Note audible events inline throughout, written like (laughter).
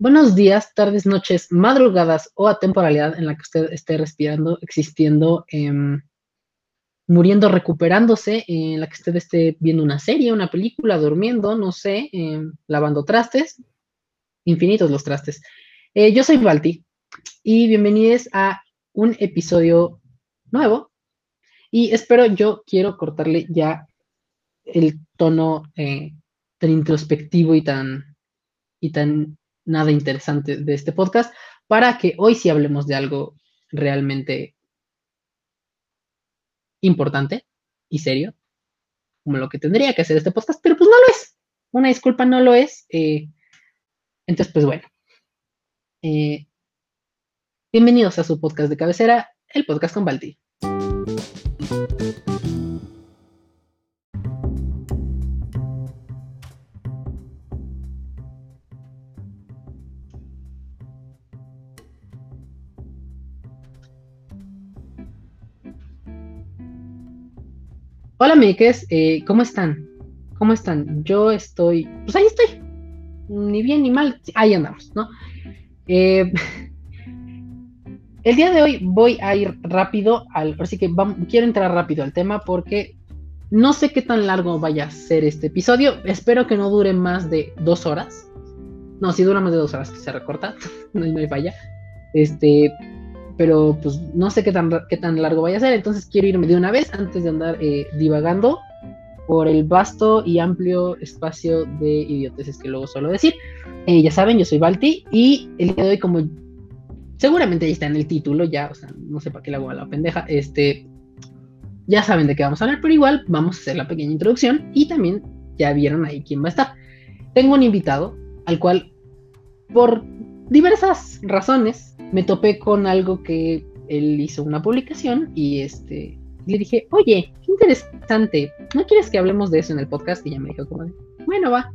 buenos días, tardes, noches, madrugadas o a temporalidad en la que usted esté respirando, existiendo, em, muriendo, recuperándose, en la que usted esté viendo una serie, una película, durmiendo, no sé, em, lavando trastes, infinitos los trastes. Eh, yo soy Balti y bienvenidos a un episodio nuevo y espero, yo quiero cortarle ya el tono eh, tan introspectivo y tan, y tan nada interesante de este podcast para que hoy sí hablemos de algo realmente importante y serio, como lo que tendría que hacer este podcast, pero pues no lo es. Una disculpa, no lo es. Eh, entonces, pues bueno. Eh, bienvenidos a su podcast de cabecera, el podcast con Balti. Hola, amigues, eh, ¿cómo están? ¿Cómo están? Yo estoy, pues ahí estoy, ni bien ni mal, ahí andamos, ¿no? Eh, (laughs) el día de hoy voy a ir rápido al, así que quiero entrar rápido al tema porque no sé qué tan largo vaya a ser este episodio, espero que no dure más de dos horas. No, si dura más de dos horas, se recorta, (laughs) no, no hay falla. Este, pero pues no sé qué tan, qué tan largo vaya a ser, entonces quiero irme de una vez antes de andar eh, divagando por el vasto y amplio espacio de idioteces que luego suelo decir. Eh, ya saben, yo soy Balti y el día de hoy como seguramente ya está en el título, ya, o sea, no sé para qué le hago a la pendeja, este, ya saben de qué vamos a hablar, pero igual vamos a hacer la pequeña introducción y también ya vieron ahí quién va a estar. Tengo un invitado al cual por diversas razones me topé con algo que él hizo una publicación y este le dije, oye, qué interesante, ¿no quieres que hablemos de eso en el podcast? Y ya me dijo como bueno, va.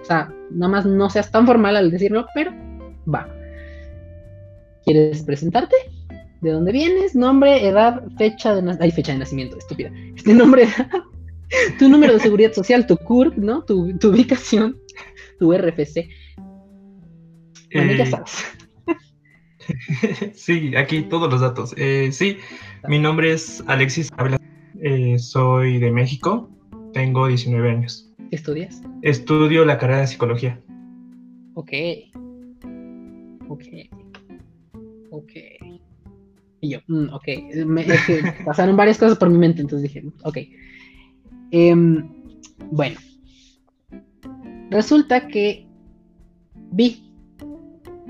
O sea, nada más no seas tan formal al decirlo, pero va. ¿Quieres presentarte? ¿De dónde vienes? Nombre, edad, fecha de nacimiento. Ay, fecha de nacimiento, estúpida. Este nombre, (laughs) tu número de seguridad social, tu CURP, ¿no? Tu, tu ubicación, tu RFC. Bueno, ya eh, sabes. (laughs) sí, aquí todos los datos. Eh, sí, mi nombre es Alexis Ávila, eh, soy de México, tengo 19 años. ¿Qué estudias? Estudio la carrera de psicología. Ok. Ok. Ok. Y yo, mm, ok. (laughs) pasaron varias cosas por mi mente, entonces dije, ok. Em, bueno. Resulta que vi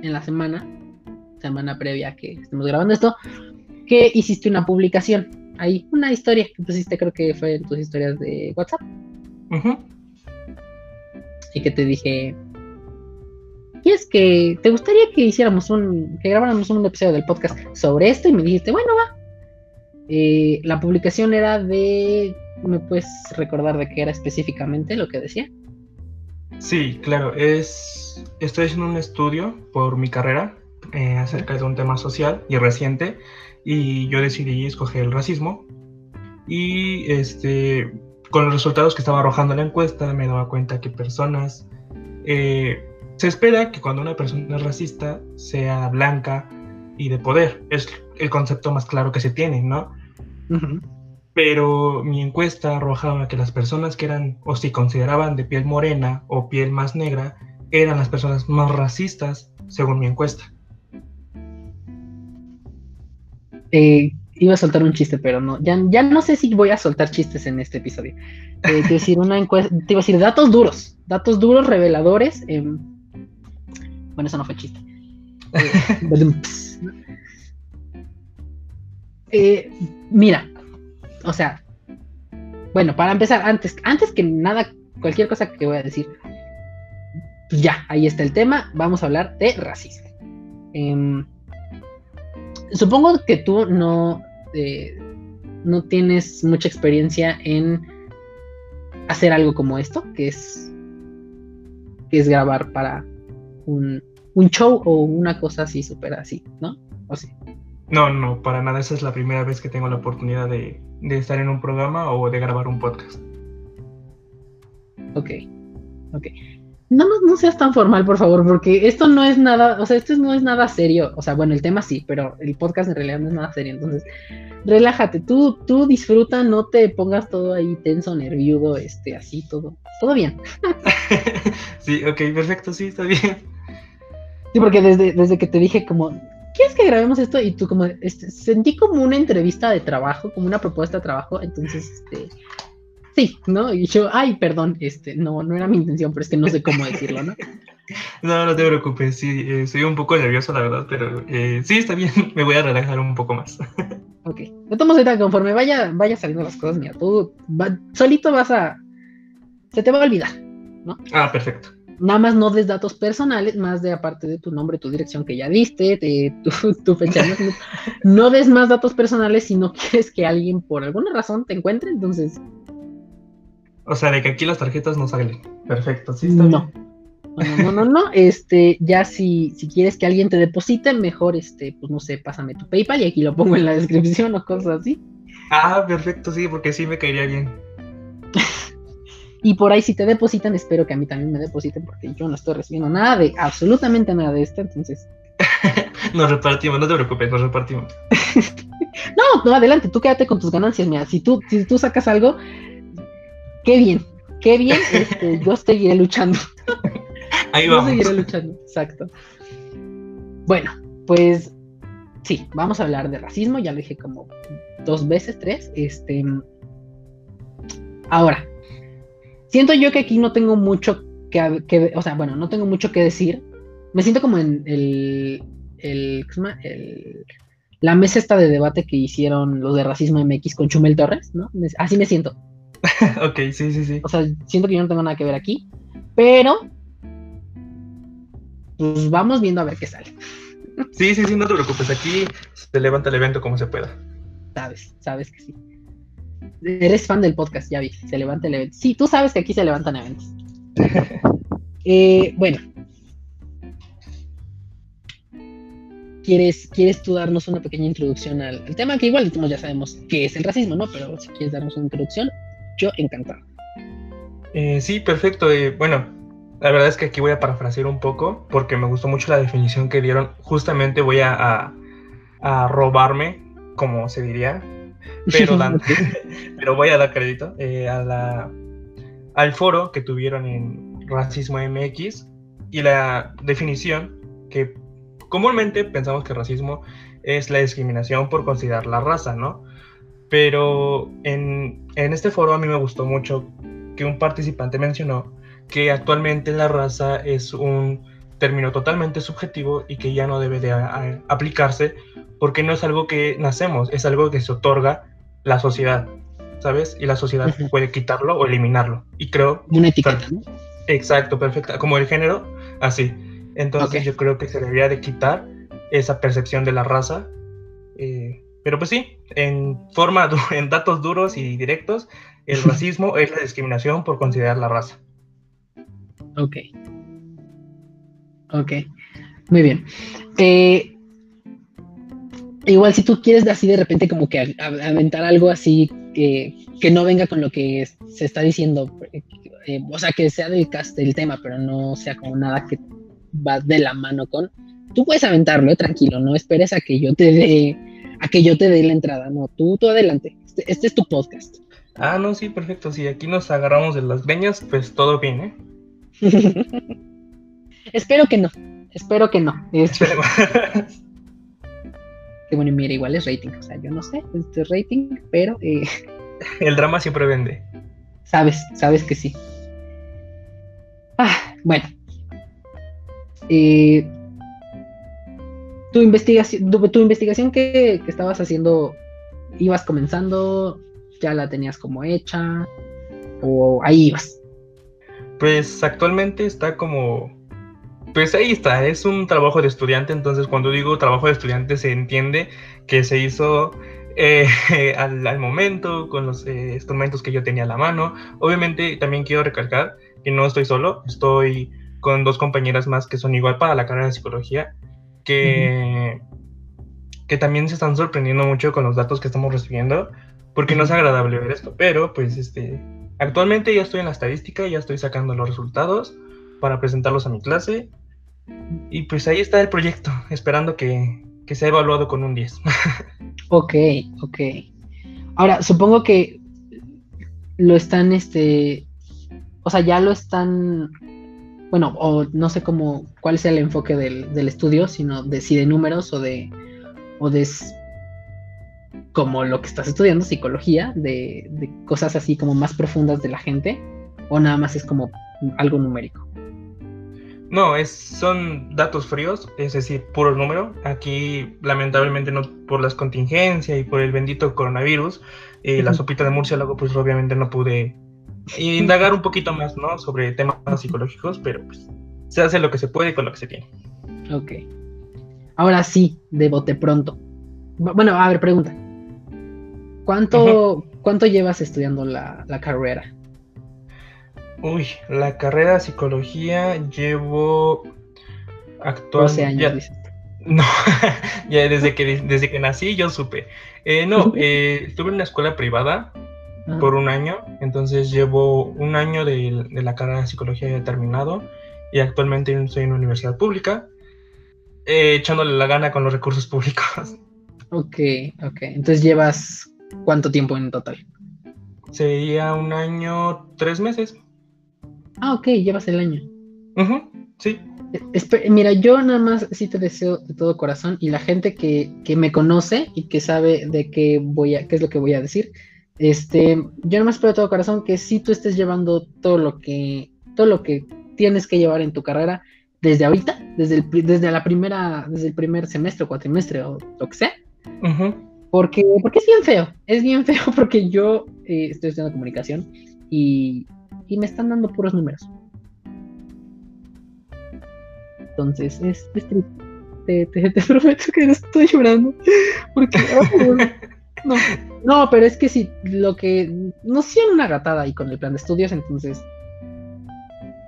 en la semana semana previa que estemos grabando esto, que hiciste una publicación. Hay una historia que pusiste, creo que fue en tus historias de WhatsApp. Y que te dije, y es que te gustaría que hiciéramos un, que grabáramos un episodio del podcast sobre esto y me dijiste, bueno, va. Eh, la publicación era de, ¿me puedes recordar de qué era específicamente lo que decía? Sí, claro, es, estoy haciendo un estudio por mi carrera eh, acerca de un tema social y reciente y yo decidí escoger el racismo. Y este con los resultados que estaba arrojando la encuesta me daba cuenta que personas eh, se espera que cuando una persona es racista sea blanca y de poder. Es el concepto más claro que se tiene no pero mi encuesta arrojaba que las personas que eran o si consideraban de piel morena o piel más negra eran las personas más racistas según mi encuesta Eh, iba a soltar un chiste, pero no. Ya, no sé si voy a soltar chistes en este episodio. Eh, te, decir una encuesta, te iba a decir datos duros. Datos duros, reveladores. Em, bueno, eso no fue chiste. (laughs) Eh, mira, o sea, bueno, para empezar, antes, antes que nada, cualquier cosa que voy a decir, ya, ahí está el tema. Vamos a hablar de racismo. Supongo que tú no, eh, no tienes mucha experiencia en hacer algo como esto, que es, que es grabar para un, show o una cosa así súper así, ¿no? ¿O sí? No, no, para nada. Esa es la primera vez que tengo la oportunidad de, de estar en un programa o de grabar un podcast. Ok, ok. No, no, no seas tan formal, por favor, porque esto no es nada, o sea, esto no es nada serio. O sea, bueno, el tema sí, pero el podcast en realidad no es nada serio. Entonces, relájate, tú, tú disfruta, no te pongas todo ahí tenso, nerviudo, este, así, todo, todo bien. (laughs) sí, ok, perfecto, sí, está bien. Sí, porque desde, desde que te dije como, ¿quieres que grabemos esto? Y tú como, este, sentí como una entrevista de trabajo, como una propuesta de trabajo, entonces, este, sí, ¿no? Y yo, ay, perdón, este, no, no era mi intención, pero es que no sé cómo decirlo, ¿no? (laughs) No, no te preocupes, sí, eh, estoy un poco nervioso, la verdad, pero eh, sí, está bien, (laughs) me voy a relajar un poco más. (laughs) ok, no tomo ahorita conforme vaya, vaya saliendo las cosas, mira, tú solito vas a, se te va a olvidar, ¿no? Ah, perfecto. Nada más no des datos personales, más de aparte de tu nombre, tu dirección que ya diste, de tu, tu fecha de no des más datos personales si no quieres que alguien por alguna razón te encuentre, entonces o sea, de que aquí las tarjetas no salen. Perfecto, sí está no. bien. No, no, no, no, este, ya si, si quieres que alguien te deposite, mejor, este, pues no sé, pásame tu PayPal y aquí lo pongo en la descripción o cosas así. Ah, perfecto, sí, porque sí me caería bien. y por ahí si te depositan, espero que a mí también me depositen porque yo no estoy recibiendo nada de, absolutamente nada de esto, entonces. (laughs) nos repartimos, no te preocupes, nos repartimos. (laughs) no, no, adelante, tú quédate con tus ganancias, mira, si tú, si tú sacas algo, qué bien, qué bien, este, yo seguiré luchando. Ahí vamos. Yo seguiré luchando, exacto. Bueno, pues sí, vamos a hablar de racismo, ya lo dije como dos veces, tres. Este, ahora, siento yo que aquí no tengo mucho que, que o sea, bueno, no tengo mucho que decir. Me siento como en el, el, el la mesa esta de debate que hicieron los de Racismo MX con Chumel Torres, ¿no? Así me siento. (laughs) ok, sí, sí, sí. O sea, siento que yo no tengo nada que ver aquí, pero pues vamos viendo a ver qué sale. (laughs) Sí, sí, sí, no te preocupes. Aquí se levanta el evento como se pueda. Sabes, sabes que sí. Eres fan del podcast, ya vi. Se levanta el evento. Sí, tú sabes que aquí se levantan eventos. (laughs) eh, bueno. ¿Quieres, ¿Quieres tú darnos una pequeña introducción al, al tema? Que igual ya sabemos qué es el racismo, ¿no? Pero si quieres darnos una introducción, yo encantado. Eh, sí, perfecto. Eh, bueno, la verdad es que aquí voy a parafrasear un poco porque me gustó mucho la definición que dieron. Justamente voy a, a, robarme, como se diría, pero, (laughs) (laughs) pero voy a dar crédito eh, a la, al foro que tuvieron en Racismo MX y la definición que comúnmente pensamos que racismo es la discriminación por considerar la raza, ¿no? Pero en, este foro a mí me gustó mucho que un participante mencionó que actualmente la raza es un término totalmente subjetivo y que ya no debe de aplicarse porque no es algo que nacemos, es algo que se otorga la sociedad, ¿sabes? Y la sociedad puede quitarlo o eliminarlo. Y creo... Una etiqueta, ¿no? Exacto, perfecta. Como el género, así. Entonces yo creo que se debería de quitar esa percepción de la raza. Eh, pero pues sí, en forma, en datos duros y directos, el (laughs) racismo es la discriminación por considerar la raza. Ok. Ok. Muy bien. Eh, igual si tú quieres así de repente como que aventar algo así que, que no venga con lo que se está diciendo, eh, o sea, que sea del, del tema, pero no sea como nada que va de la mano con, tú puedes aventarlo, tranquilo, no esperes a que yo te dé a que yo te dé la entrada. No, tú, tú adelante. Este, este, es tu podcast. Ah, no, sí, perfecto. Si aquí nos agarramos de las greñas, pues todo bien, ¿eh? (laughs) Espero que no. Espero que no. Espero. (laughs) que bueno, mira, igual es rating. O sea, yo no sé, este rating, pero. Eh... (laughs) El drama siempre vende. Sabes, sabes que sí. Ah, bueno. Eh, tu investigación, tu, investigación que, estabas haciendo, ibas comenzando, ya la tenías como hecha, o ahí ibas. Pues actualmente está como, pues ahí está, es un trabajo de estudiante, entonces cuando digo trabajo de estudiante se entiende que se hizo eh, (laughs) al, momento, con los eh, instrumentos que yo tenía a la mano. Obviamente también quiero recalcar que no estoy solo, estoy con dos compañeras más que son igual para la carrera de psicología que, que también se están sorprendiendo mucho con los datos que estamos recibiendo, porque no es agradable ver esto, pero pues este, actualmente ya estoy en la estadística, ya estoy sacando los resultados, para presentarlos a mi clase. Y pues ahí está el proyecto, esperando que, que sea evaluado con un 10. (laughs) ok, ok. Ahora, supongo que lo están, este, o sea, ya lo están, bueno, o no sé cómo, cuál es el enfoque del, del estudio, sino de si de números o de, o de como lo que estás estudiando, psicología, de, de cosas así como más profundas de la gente, o nada más es como algo numérico. No, es, son datos fríos, es decir, puro número. Aquí, lamentablemente, no por las contingencias y por el bendito coronavirus, eh, la sopita de murciélago, pues obviamente no pude indagar un poquito más, ¿no? Sobre temas psicológicos, pero pues se hace lo que se puede con lo que se tiene. Ok. Ahora sí, de bote pronto. Bueno, a ver, pregunta. ¿Cuánto, ¿cuánto llevas estudiando la, la carrera? Uy, la carrera de psicología llevo actualmente. años, (laughs) No, ya desde que, desde que nací yo supe. Eh, no, eh, estuve en una escuela privada por un año, entonces llevo un año de, la carrera de psicología ya terminado y actualmente estoy en una universidad pública, eh, echándole la gana con los recursos públicos. Ok, ok. Entonces llevas cuánto tiempo en total? Sería un año, tres meses. Ah, ok, llevas el año. sí. mira, yo nada más sí te deseo de todo corazón y la gente que, me conoce y que sabe de qué voy a, qué es lo que voy a decir, este, yo nada más espero de todo corazón que si tú estés llevando todo lo que, todo lo que tienes que llevar en tu carrera desde ahorita, desde, el, desde la primera, desde el primer semestre o cuatrimestre o lo que sea. Porque, porque es bien feo, es bien feo (laughs) porque yo eh, estoy estudiando comunicación y y me están dando puros números. Entonces, es, triste. Te, (laughs) prometo que no estoy llorando. Porque. no, (laughs) no, pero es que sí, lo que. No sé, una gatada ahí con el plan de estudios, entonces.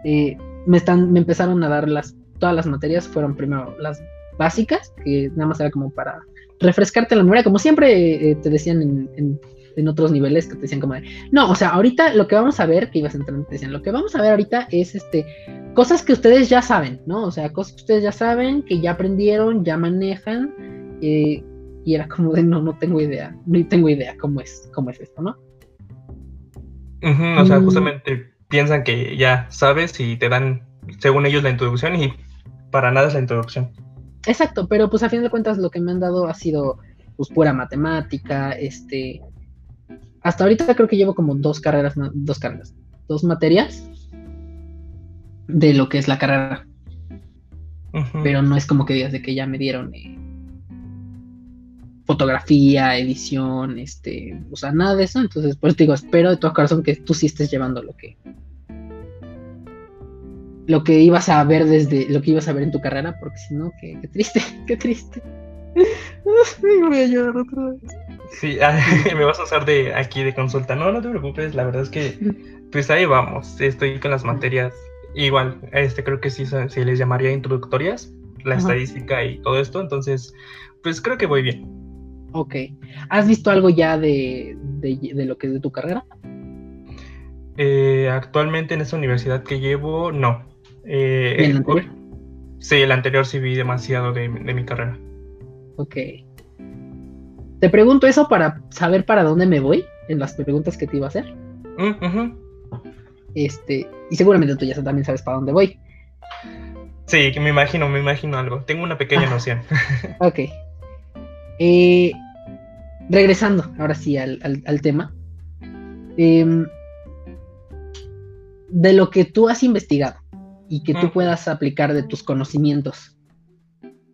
Eh, me, están, me empezaron a dar las. Todas las materias fueron primero las básicas, que nada más era como para refrescarte la memoria, como siempre eh, te decían en en otros niveles que te decían como de, no, o sea, ahorita lo que vamos a ver, que ibas a entrar, te decían, lo que vamos a ver ahorita es este, cosas que ustedes ya saben, ¿no? O sea, cosas que ustedes ya saben, que ya aprendieron, ya manejan, eh, y era como de, no, no tengo idea, no tengo idea cómo es, cómo es esto, ¿no? o sea, mm. justamente piensan que ya sabes y te dan, según ellos, la introducción y para nada es la introducción. Exacto, pero pues a fin de cuentas lo que me han dado ha sido pues pura matemática, este, hasta ahorita creo que llevo como dos carreras, dos carreras, dos materias de lo que es la carrera. Pero no es como que digas de que ya me dieron eh, fotografía, edición, este, o sea, nada de eso. Entonces, pues digo, espero de todo corazón que tú sí estés llevando lo que lo que ibas a ver desde lo que ibas a ver en tu carrera, porque si no, qué, triste, qué triste. (laughs) voy a llorar otra vez. Sí, (laughs) me vas a usar de aquí de consulta. No, no te preocupes, la verdad es que (laughs) pues ahí vamos. Estoy con las materias igual, este creo que sí se les llamaría introductorias, la estadística y todo esto, entonces pues creo que voy bien. Ok. ¿Has visto algo ya de, lo que es de tu carrera? Eh, actualmente en esta universidad que llevo, no. Eh, ¿Y el anterior? Sí, el anterior sí vi demasiado de, de mi carrera. Ok. Te pregunto eso para saber para dónde me voy en las preguntas que te iba a hacer. Mm, este, y seguramente tú ya también sabes para dónde voy. Sí, me imagino, me imagino algo. Tengo una pequeña noción. (laughs) ok. Eh, regresando ahora sí al, tema. Em, de lo que tú has investigado y que tú puedas aplicar de tus conocimientos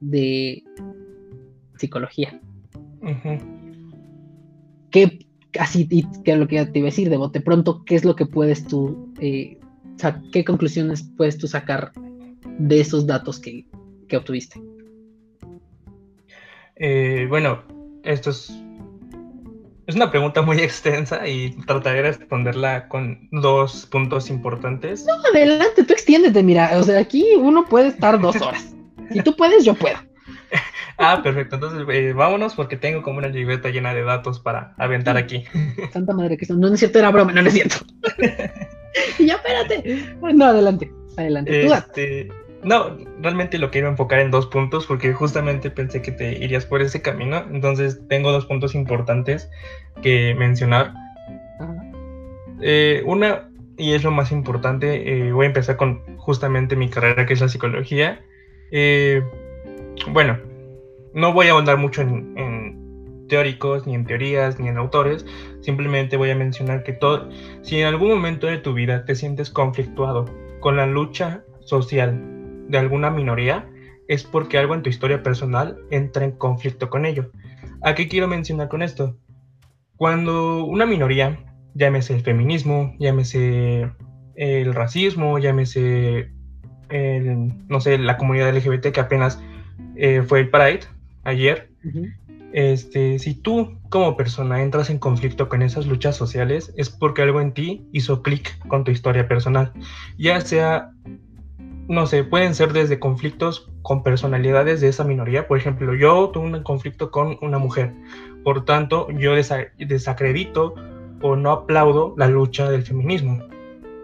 de psicología. ¿Qué, así, que lo que te iba a decir, de bote pronto, qué es lo que puedes tú, eh, qué conclusiones puedes tú sacar de esos datos que, obtuviste? Eh, bueno, esto es, es una pregunta muy (laughs) extensa y trataré de responderla con dos puntos importantes. No, adelante, tú extiéndete, mira, o sea, aquí uno puede estar dos (laughs) horas. Si tú puedes, yo puedo. (laughs) Ah, perfecto. Entonces, eh, vámonos porque tengo como una libreta llena de datos para aventar aquí. Santa madre que No, no es cierto, era broma, no, es cierto. y ya, espérate. No, adelante. Adelante. Este, no, realmente lo quiero enfocar en dos puntos porque justamente pensé que te irías por ese camino. Entonces tengo dos puntos importantes que mencionar. Eh, una, y es lo más importante, eh, voy a empezar con justamente mi carrera que es la psicología. Eh, bueno, no voy a ahondar mucho en, teóricos, ni en teorías, ni en autores. Simplemente voy a mencionar que todo, si en algún momento de tu vida te sientes conflictuado con la lucha social de alguna minoría, es porque algo en tu historia personal entra en conflicto con ello. ¿A qué quiero mencionar con esto? Cuando una minoría, llámese el feminismo, llámese el racismo, llámese no sé, la comunidad LGBT que apenas eh, fue el Pride ayer, este, si tú como persona entras en conflicto con esas luchas sociales, es porque algo en ti hizo clic con tu historia personal. Ya sea, no sé, pueden ser desde conflictos con personalidades de esa minoría. Por ejemplo, yo tuve un conflicto con una mujer. Por tanto, yo desacredito o no aplaudo la lucha del feminismo.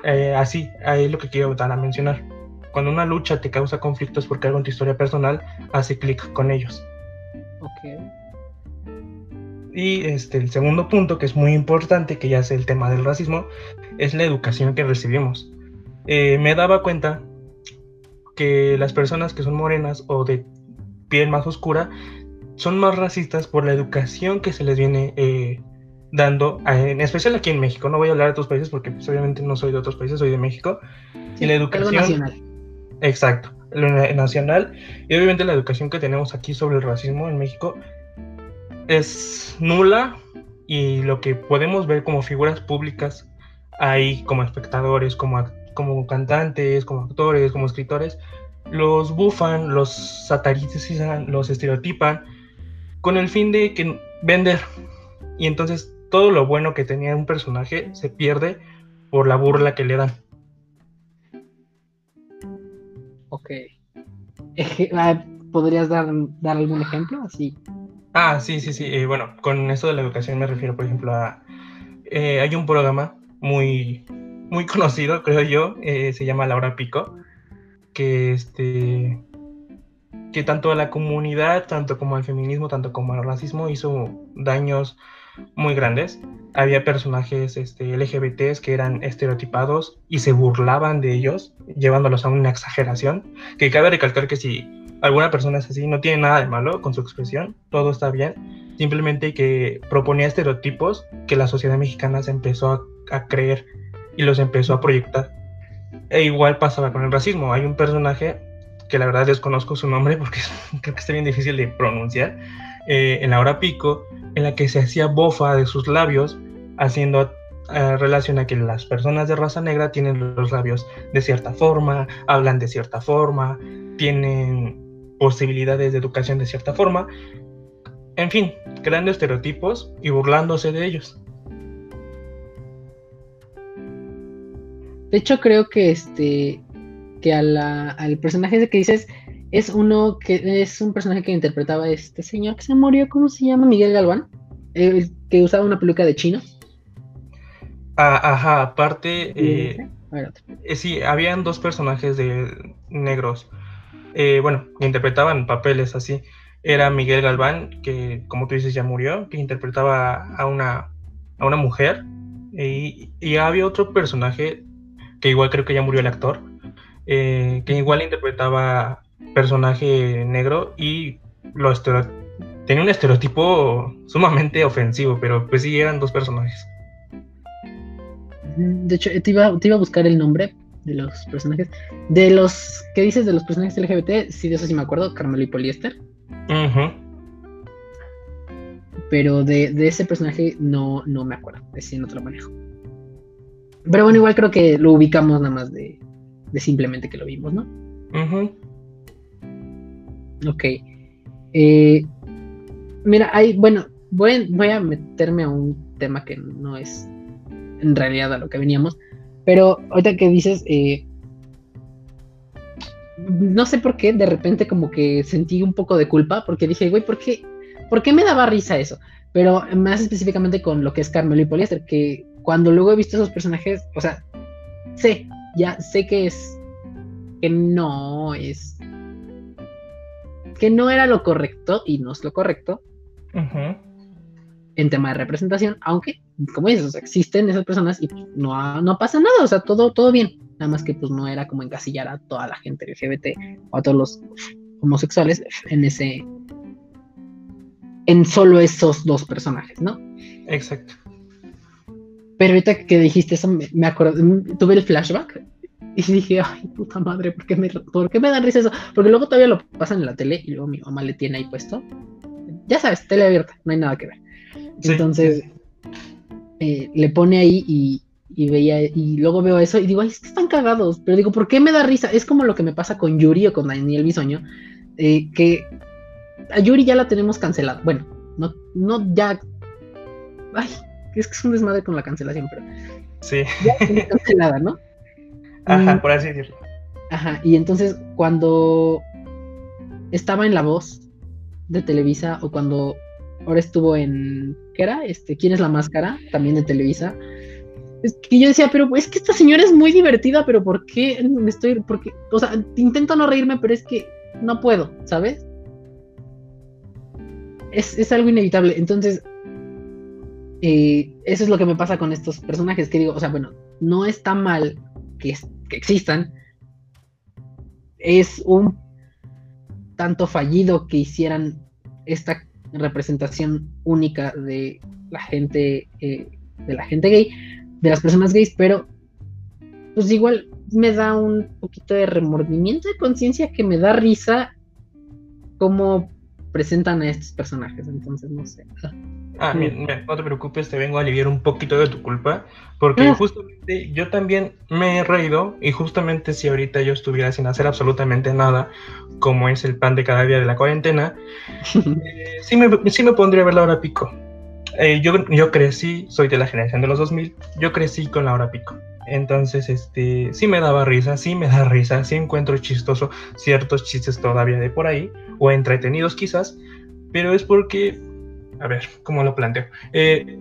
Eh, así, ahí es lo que quiero dar a mencionar. Cuando una lucha te causa conflictos porque algo en tu historia personal hace clic con ellos. Ok. Y este, el segundo punto, que es muy importante, que ya es el tema del racismo, es la educación que recibimos. Eh, me daba cuenta que las personas que son morenas o de piel más oscura son más racistas por la educación que se les viene eh, dando, en especial aquí en México. No voy a hablar de otros países porque pues, obviamente no soy de otros países, soy de México. y la educación... nacional. Exacto, lo nacional. Y obviamente la educación que tenemos aquí sobre el racismo en México es nula y lo que podemos ver como figuras públicas ahí como espectadores, como, como cantantes, como actores, como escritores, los bufan, los satarizan, los estereotipan con el fin de que vender. Y entonces todo lo bueno que tenía un personaje se pierde por la burla que le dan. Ok. (laughs) Ah, ¿Podrías dar, dar algún ejemplo así? Ah, sí, sí, sí. Eh, bueno, con esto de la educación me refiero, por ejemplo, a... Eh, hay un programa muy, muy (laughs) conocido, creo yo, eh, se llama Laura Pico, que, este, que tanto a la comunidad, tanto como al feminismo, tanto como al racismo, hizo daños muy grandes. Había personajes este, LGBTs que eran estereotipados y se burlaban de ellos, llevándolos a una exageración, que cabe recalcar que si alguna persona es así, no tiene nada de malo con su expresión, todo está bien, simplemente que proponía estereotipos que la sociedad mexicana se empezó a, creer y los empezó a proyectar. E igual pasaba con el racismo, hay un personaje que la verdad desconozco su nombre porque (laughs) creo que está bien difícil de pronunciar, eh, en la hora pico, en la que se hacía bofa de sus labios, haciendo eh, relación a que las personas de raza negra tienen los labios de cierta forma, hablan de cierta forma, tienen posibilidades de educación de cierta forma, en fin, creando estereotipos y burlándose de ellos. De hecho, creo que este que al personaje ese que dices es uno que es un personaje que interpretaba este señor que se murió, ¿cómo se llama? Miguel Galván, el que usaba una peluca de chino. Ah, ajá, aparte, eh, eh, sí, habían dos personajes de negros eh, bueno, interpretaban papeles así. Era Miguel Galván, que como tú dices ya murió, que interpretaba a una, a una mujer. Y, había otro personaje, que igual creo que ya murió el actor, eh, que igual interpretaba personaje negro y lo tenía un estereotipo sumamente ofensivo, pero pues sí, eran dos personajes. De hecho, te iba, te iba a buscar el nombre, de los personajes. De los ¿qué dices de los personajes LGBT, sí, de eso sí me acuerdo, Carmelo y Poliéster. Pero de, ese personaje no, no me acuerdo, ese no te lo manejo. Pero bueno, igual creo que lo ubicamos nada más de, de simplemente que lo vimos, ¿no? Ok. Eh, mira, hay, bueno, voy, voy a meterme a un tema que no es en realidad a lo que veníamos, pero ahorita que dices, eh, no sé por qué, de repente como que sentí un poco de culpa, porque dije, güey, ¿por qué, ¿por qué me daba risa eso? Pero más específicamente con lo que es Carmelo y Poliéster, que cuando luego he visto esos personajes, o sea, sé, ya sé que es que no es que no era lo correcto y no es lo correcto en tema de representación, aunque, como dices, existen esas personas y no, no pasa nada, o sea, todo, todo bien, nada más que pues no era como encasillar a toda la gente LGBT o a todos los homosexuales en ese, en solo esos dos personajes, ¿no? Exacto. Pero ahorita que dijiste eso, me, me acordé, tuve el flashback y dije, ay, puta madre, ¿por qué, me, ¿por qué me dan risa eso? Porque luego todavía lo pasan en la tele y luego mi mamá le tiene ahí puesto. Ya sabes, tele abierta, no hay nada que ver. Entonces, eh, le pone ahí y, y, veía, y luego veo eso y digo, ay, es que están cagados. Pero digo, ¿por qué me da risa? Es como lo que me pasa con Yuri o con Daniel Bisoño, eh, que a Yuri ya la tenemos cancelada. Bueno, no, no ya. Ay, es que es un desmadre con la cancelación, pero. Sí. Ya la cancelada, ¿no? (laughs) Ajá, por así decirlo. Ajá, y entonces cuando estaba en La Voz de Televisa o cuando ahora estuvo en, ¿qué era? Este, ¿Quién es la máscara? También de Televisa. Es que yo decía, pero es que esta señora es muy divertida, pero ¿por qué me estoy, porque, o sea, intento no reírme, pero es que no puedo, ¿sabes? Es, es algo inevitable. Entonces, eso es lo que me pasa con estos personajes, que digo, o sea, bueno, no está mal que, que existan, es un tanto fallido que hicieran esta representación única de la gente, eh, de la gente gay, de las personas gays, pero pues igual me da un poquito de remordimiento de conciencia que me da risa cómo presentan a estos personajes, entonces no sé. Ah, no te preocupes, te vengo a aliviar un poquito de tu culpa, porque ah. justamente yo también me he reído y justamente si ahorita yo estuviera sin hacer absolutamente nada, como es el pan de cada día de la cuarentena, eh, sí, me, sí me pondría a ver la hora pico. Eh, yo, yo crecí, soy de la generación de los 2000, yo crecí con la hora pico. Entonces, este, sí me daba risa, sí me da risa, sí encuentro chistoso ciertos chistes todavía de por ahí, o entretenidos quizás, pero es porque a ver, ¿cómo lo planteo? Eh,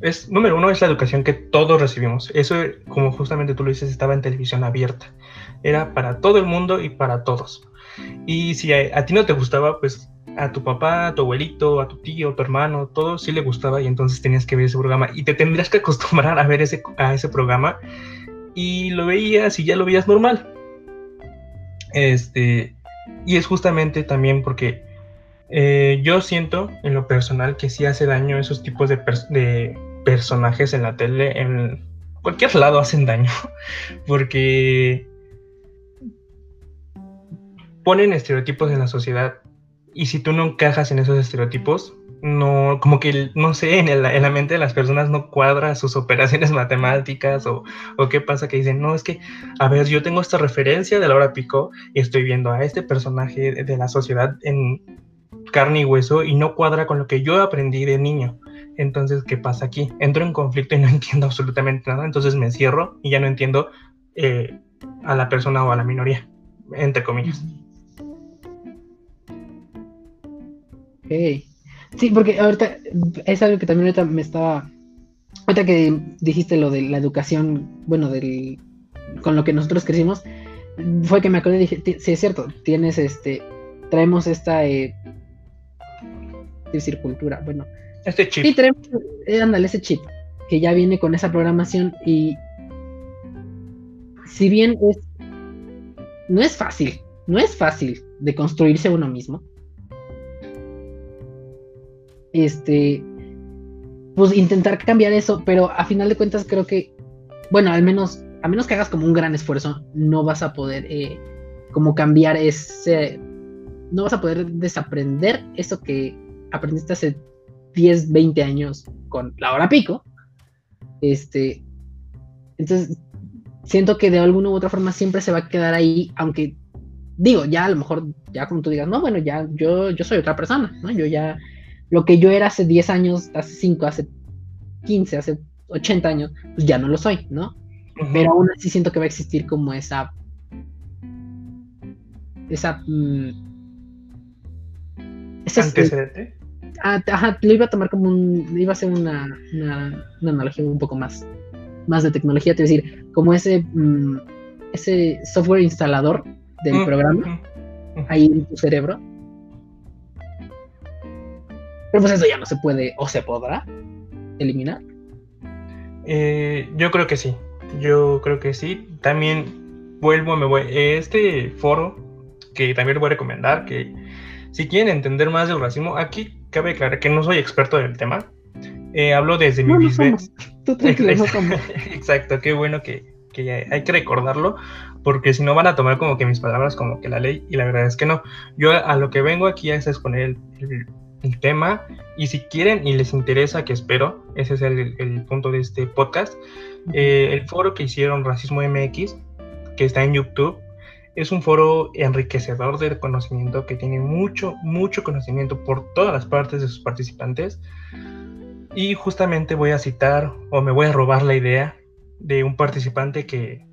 es, número uno es la educación que todos recibimos. Eso, como justamente tú lo dices, estaba en televisión abierta. Era para todo el mundo y para todos. Y si a, ti no te gustaba, pues a tu papá, a tu abuelito, a tu tío, a tu hermano, todo sí le gustaba y entonces tenías que ver ese programa y te tendrías que acostumbrar a ver ese, a ese programa y lo veías y ya lo veías normal. Este, y es justamente también porque eh, yo siento en lo personal que sí hace daño esos tipos de, personajes en la tele, en cualquier lado hacen daño, (laughs) porque ponen estereotipos en la sociedad y si tú no encajas en esos estereotipos, no, como que, no sé, en, la mente de las personas no cuadra sus operaciones (laughs) matemáticas o, o, qué pasa que dicen, no, es que, a ver, yo tengo esta referencia de Laura Pico y estoy viendo a este personaje de la sociedad en, carne y hueso y no cuadra con lo que yo aprendí de niño. Entonces, ¿qué pasa aquí? Entro en conflicto y no (laughs) entiendo absolutamente nada, entonces me cierro y ya no entiendo eh, a la persona o a la minoría, entre comillas. Ok. Sí, porque ahorita es algo que también ahorita me estaba. Ahorita que dijiste lo de la educación, bueno, del con lo que nosotros crecimos, fue que me acordé y dije, sí, es cierto, tienes este, traemos esta eh, decir cultura, bueno. Este chip. Sí, tenemos, eh, ándale, ese chip, que ya viene con esa programación y si bien es, no es fácil, no es fácil de construirse uno mismo, este, pues intentar cambiar eso, pero a final de cuentas creo que, bueno, al menos, a menos que hagas como un gran esfuerzo, no vas a poder eh, como cambiar ese, no vas a poder desaprender eso que aprendiste hace 10, 20 años con la hora pico. Este, entonces, siento que de alguna u otra forma siempre se va a quedar ahí, aunque digo, ya a lo mejor, ya como tú digas, no, bueno, ya yo, yo soy otra persona, ¿no? Yo ya, lo que yo era hace 10 años, hace 5, hace 15, hace 80 años, pues ya no lo soy, ¿no? Pero aún así siento que va a existir como esa, esa, mm, ese antecedente. Ah, ajá, lo iba a tomar como un. iba a ser una, una, analogía un poco más, más de tecnología, te decir, como ese. Mm, ese software instalador del Mm, programa mm. ahí en tu cerebro. Pero pues eso ya no se puede o se podrá eliminar. Eh, yo creo que sí. Yo creo que sí. También vuelvo, me voy. Este foro, que también les voy a recomendar, que si quieren entender más del racismo, aquí cabe aclarar que no soy experto del tema. Eh, hablo desde mi No, no visve- somos. Tú tranquilo, no somos. (laughs) Exacto, qué bueno que, que hay que recordarlo, porque si no van a tomar como que mis palabras como que la ley, y la verdad es que no. Yo a lo que vengo aquí es exponer el, el- el tema, y si quieren y les interesa, que espero, ese es el, el punto de este podcast, eh, el foro que hicieron Racismo MX, que está en YouTube, es un foro enriquecedor de conocimiento que tiene mucho, mucho conocimiento por todas las partes de sus participantes. Y justamente voy a citar o me voy a robar la idea de un participante que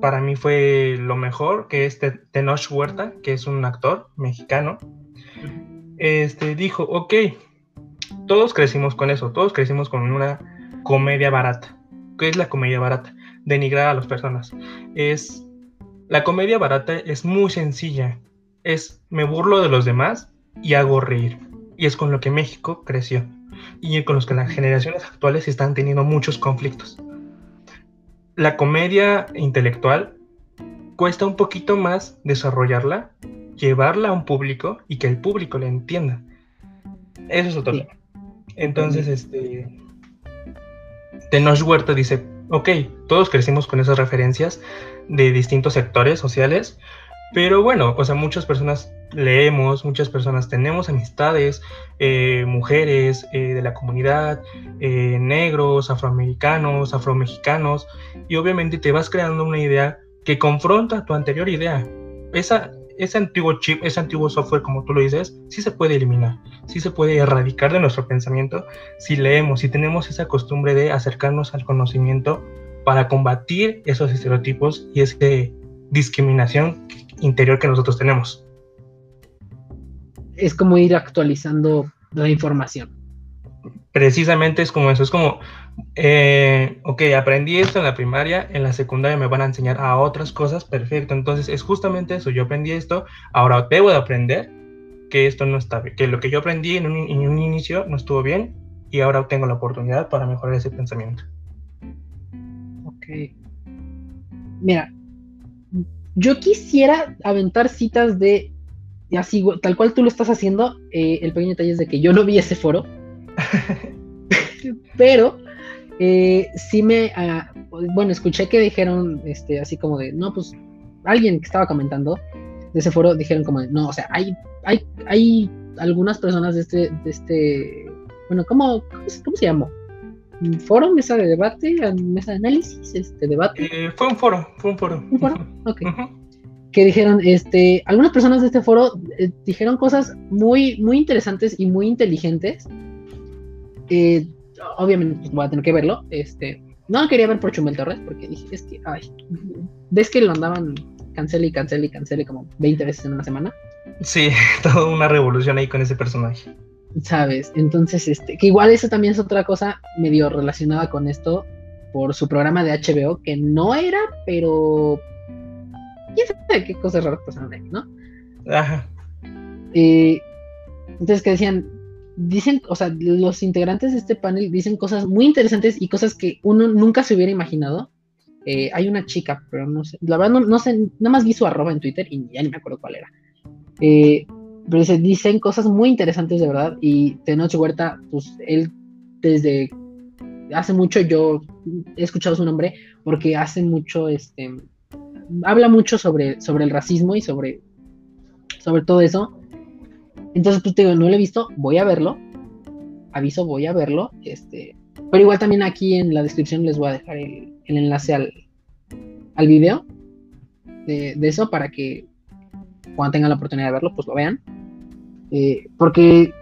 para mí fue lo mejor, que es Te- Tenoch Huerta, que es un actor mexicano. Este dijo, ok, todos crecimos con eso, todos crecimos con una comedia barata. ¿Qué es la comedia barata? Denigrar a las personas. Es la comedia barata es muy sencilla. Es me burlo de los demás y hago reír. Y es con lo que México creció. Y con los que las generaciones actuales están teniendo muchos conflictos. La comedia intelectual cuesta un poquito más desarrollarla, llevarla a un público y que el público la entienda. Eso es otro Sí. tema. Entonces, este. Tenoch Huerta dice: Ok, todos crecimos con esas referencias de distintos sectores sociales, pero bueno, o sea, muchas personas leemos, muchas personas tenemos amistades, eh, mujeres eh, de la comunidad, eh, negros, afroamericanos, afromexicanos, y obviamente te vas creando una idea que confronta tu anterior idea. Esa, ese antiguo chip, ese antiguo software, como tú lo dices, sí se puede eliminar, sí se puede erradicar de nuestro pensamiento si leemos, si tenemos esa costumbre de acercarnos al conocimiento para combatir esos estereotipos y esa discriminación interior que nosotros tenemos. Es como ir actualizando la información. Precisamente es como eso, es como, eh, ok, aprendí esto en la primaria, en la secundaria me van a enseñar a otras cosas, perfecto, entonces es justamente eso, yo aprendí esto, ahora debo de aprender que esto no está bien, que lo que yo aprendí en un, en un inicio no estuvo bien y ahora tengo la oportunidad para mejorar ese pensamiento. Mira, yo quisiera aventar citas de, así, tal cual tú lo estás haciendo. eh, el pequeño detalle es de que yo no vi ese foro, (laughs) pero eh, sí me, ah, bueno, escuché que dijeron, este, así como de, no, pues, alguien que estaba comentando de ese foro dijeron como, de, no, o sea, hay, hay, hay algunas personas de este, de este, bueno, ¿cómo, cómo se llamó? ¿Foro? ¿Mesa de debate? ¿Mesa de análisis? Este, debate? Eh, fue un foro, fue un foro. ¿Un foro? Ok. Ujú. que dijeron, este, algunas personas de este foro eh, dijeron cosas muy, muy interesantes y muy inteligentes. Eh, obviamente pues, voy a tener que verlo. Este, no quería ver por Chumel Torres porque dije, es que, ay, ves que lo andaban cancele y cancele y cancele como 20 veces en una semana, Sí, (laughs) toda una revolución ahí con ese personaje. ¿Sabes? Entonces, este, que igual eso también es otra cosa medio relacionada con esto por su programa de HBO, que no era, pero quién sabe qué cosas raras pasaron ahí, ¿no? Ajá. Eh, entonces que decían, dicen, o sea, los integrantes de este panel dicen cosas muy interesantes y cosas que uno nunca se hubiera imaginado. Eh, hay una chica, pero no sé, la verdad no, no sé, nada más vi su arroba en Twitter y ya ni me acuerdo cuál era. Eh, pero se dicen cosas muy interesantes de verdad y Tenoch Huerta, pues él desde hace mucho yo he escuchado su nombre porque hace mucho, este, habla mucho sobre, sobre el racismo y sobre, sobre todo eso. Entonces, pues te digo, no lo he visto, voy a verlo. Aviso, voy a verlo. Este, pero igual también aquí en la descripción les voy a dejar el, el enlace al, al video de, de eso para que cuando tengan la oportunidad de verlo, pues lo vean. Eh, porque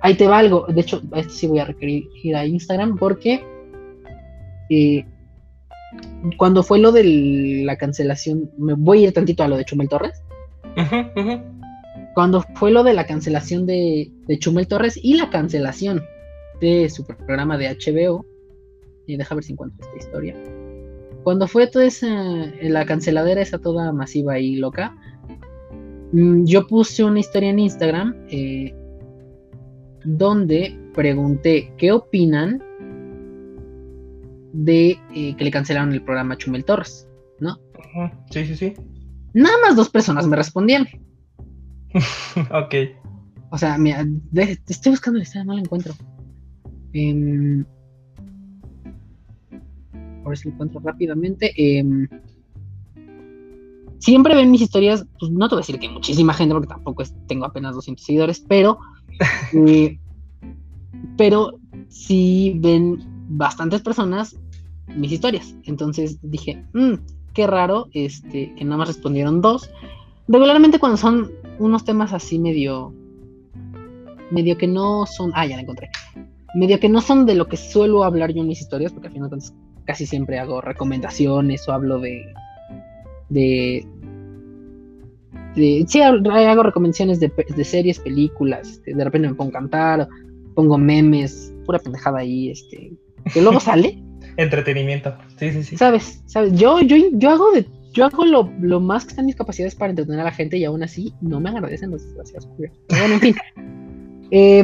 ahí te va algo. De hecho, a este sí voy a requerir ir a Instagram porque eh, cuando fue lo de la cancelación, me voy a ir tantito a lo de Chumel Torres cuando fue lo de la cancelación de, de Chumel Torres y la cancelación de su programa de HBO, y deja ver si encuentro esta historia. cuando fue toda esa, la canceladera esa toda masiva y loca, yo puse una historia en Instagram eh, donde pregunté qué opinan de eh, que le cancelaron el programa a Chumel Torres, ¿no? Sí, sí, sí. Nada más dos personas me respondieron. (laughs) ok. O sea, mira, estoy buscando la historia, no la encuentro. Eh, a ver si lo encuentro rápidamente. Em, siempre ven mis historias, pues no te voy a decir que muchísima gente, porque tampoco tengo apenas 200 seguidores, pero, (laughs) eh, pero sí ven bastantes personas mis historias. Entonces dije, mm, qué raro, este, que nada más respondieron dos. Regularmente cuando son unos temas así medio, medio que no son, ah, ya la encontré, medio que no son de lo que suelo hablar yo en mis historias, porque al final casi siempre hago recomendaciones o hablo de. de. Sí, hago recomendaciones de, series, películas, este, de repente me pongo a cantar, pongo memes, pura pendejada ahí, este, que luego (laughs) sale. Entretenimiento, sí, sí, sí. ¿Sabes? ¿Sabes? Yo, yo, yo hago de. Yo hago lo, lo más que están mis capacidades para entretener a la gente y aún así no me agradecen los desgraciados. bueno, en fin. (laughs) eh,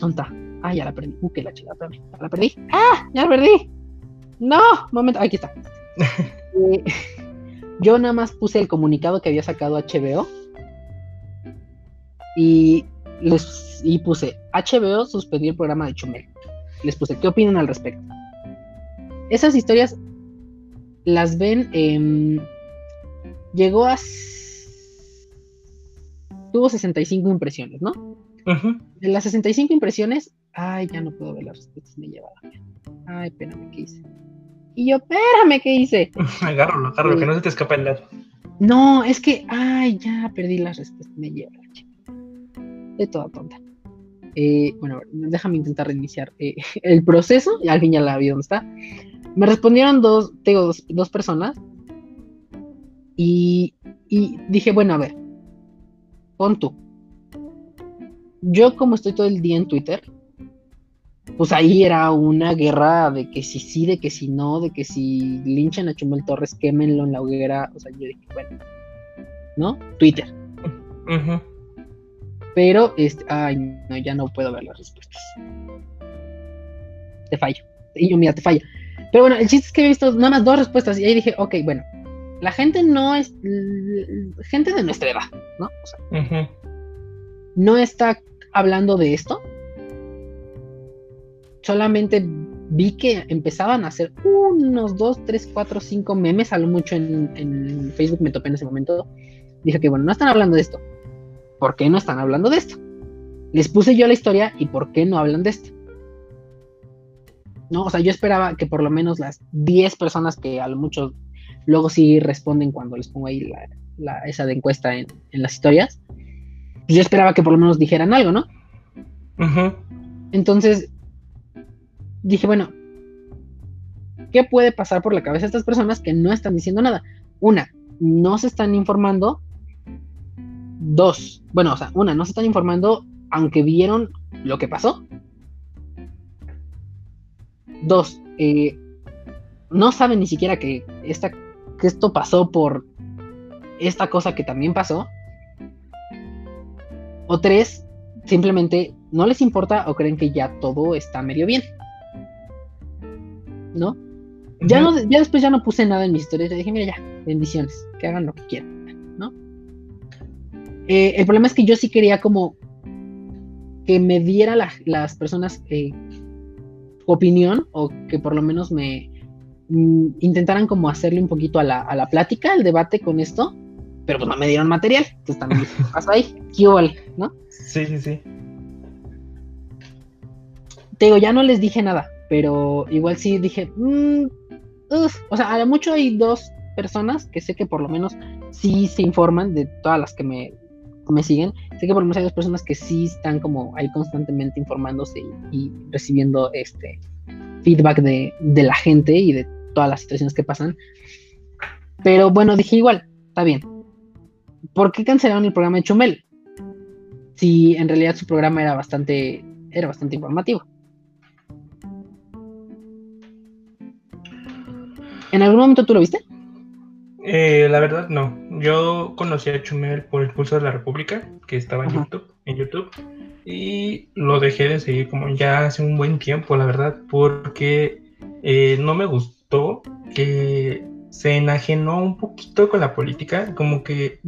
¿Dónde está? Ah, ya la perdí. Uh, que la chica, espérame. ¿Ya la perdí? ¡Ah! ¡Ya la perdí! ¡No! Momento. Aquí está. (laughs) Eh, yo nada más puse el comunicado que había sacado HBO. Y les y puse HBO suspendió el programa de Chumel. Les puse, ¿qué opinan al respecto? Esas historias las ven. llegó a. Tuvo 65 impresiones, ¿no? De las 65 impresiones, Ay, ya no puedo ver las respuestas, me lleva Ay, espérame, ¿qué hice? Y yo, espérame, ¿qué hice? (laughs) agárralo, agárralo, que no se te escape el dedo. No, es que, ay, ya perdí las respuestas, me lleva De toda tonta. Eh, bueno, déjame intentar reiniciar eh, (laughs) el proceso, y al fin ya la vi dónde está. Me respondieron dos, tengo dos, personas. Y, y dije, bueno, a ver, pon tú. Yo como estoy todo el día en Twitter, pues ahí era una guerra de que si sí, de que si no, de que si linchan a Chumel Torres, quémenlo en la hoguera. O sea, yo dije, bueno, ¿no? Twitter. Pero, este, ay, no, ya no puedo ver las respuestas. Te fallo. Y yo, mira, te falla. Pero bueno, el chiste es que he visto nada más dos respuestas y ahí dije, ok, bueno, la gente no es. Gente de nuestra edad, ¿no? O sea, no está hablando de esto solamente vi que empezaban a hacer unos 2, 3, 4, 5 memes, a lo mucho en, Facebook me topé en ese momento. Dije que bueno, no están hablando de esto. ¿Por qué no están hablando de esto? Les puse yo la historia y ¿por qué no hablan de esto? No, o sea, yo esperaba que por lo menos las 10 personas que a lo mucho luego sí responden cuando les pongo ahí la, esa de encuesta en, las historias, pues yo esperaba que por lo menos dijeran algo, ¿no? Entonces, dije, bueno, ¿qué puede pasar por la cabeza de estas personas que no están diciendo nada? Una, no se están informando. Dos, bueno, o sea, una, no se están informando aunque vieron lo que pasó. Dos, eh, no saben ni siquiera que, esta, que esto pasó por esta cosa que también pasó. O tres, simplemente no les importa o creen que ya todo está medio bien. ¿No? Ya, no, ya después ya no puse nada en mis historias, dije, mira ya, bendiciones, que hagan lo que quieran, ¿no? Eh, el problema es que yo sí quería como que me diera las personas eh, opinión o que por lo menos me mm, intentaran como hacerle un poquito a la, a la plática, al debate con esto, pero pues no me dieron material, entonces también (laughs) pasa ahí, ¿qué ¿no? Sí, sí, sí. Te digo, ya no les dije nada, pero igual sí dije, mmm, o sea, a lo mucho hay dos personas que sé que por lo menos sí se informan de todas las que me, me siguen. Sé que por lo menos hay dos personas que sí están como ahí constantemente informándose y, recibiendo este feedback de, de, la gente y de todas las situaciones que pasan. Pero bueno, dije igual, está bien. ¿Por qué cancelaron el programa de Chumel? Si en realidad su programa era bastante, era bastante informativo. ¿En algún momento tú lo viste? Eh, la verdad, no. Yo conocí a Chumel por el Pulso de la República, que estaba en YouTube, en YouTube, y lo dejé de seguir como ya hace un buen tiempo, la verdad, porque eh, no me gustó que se enajenó un poquito con la política, como que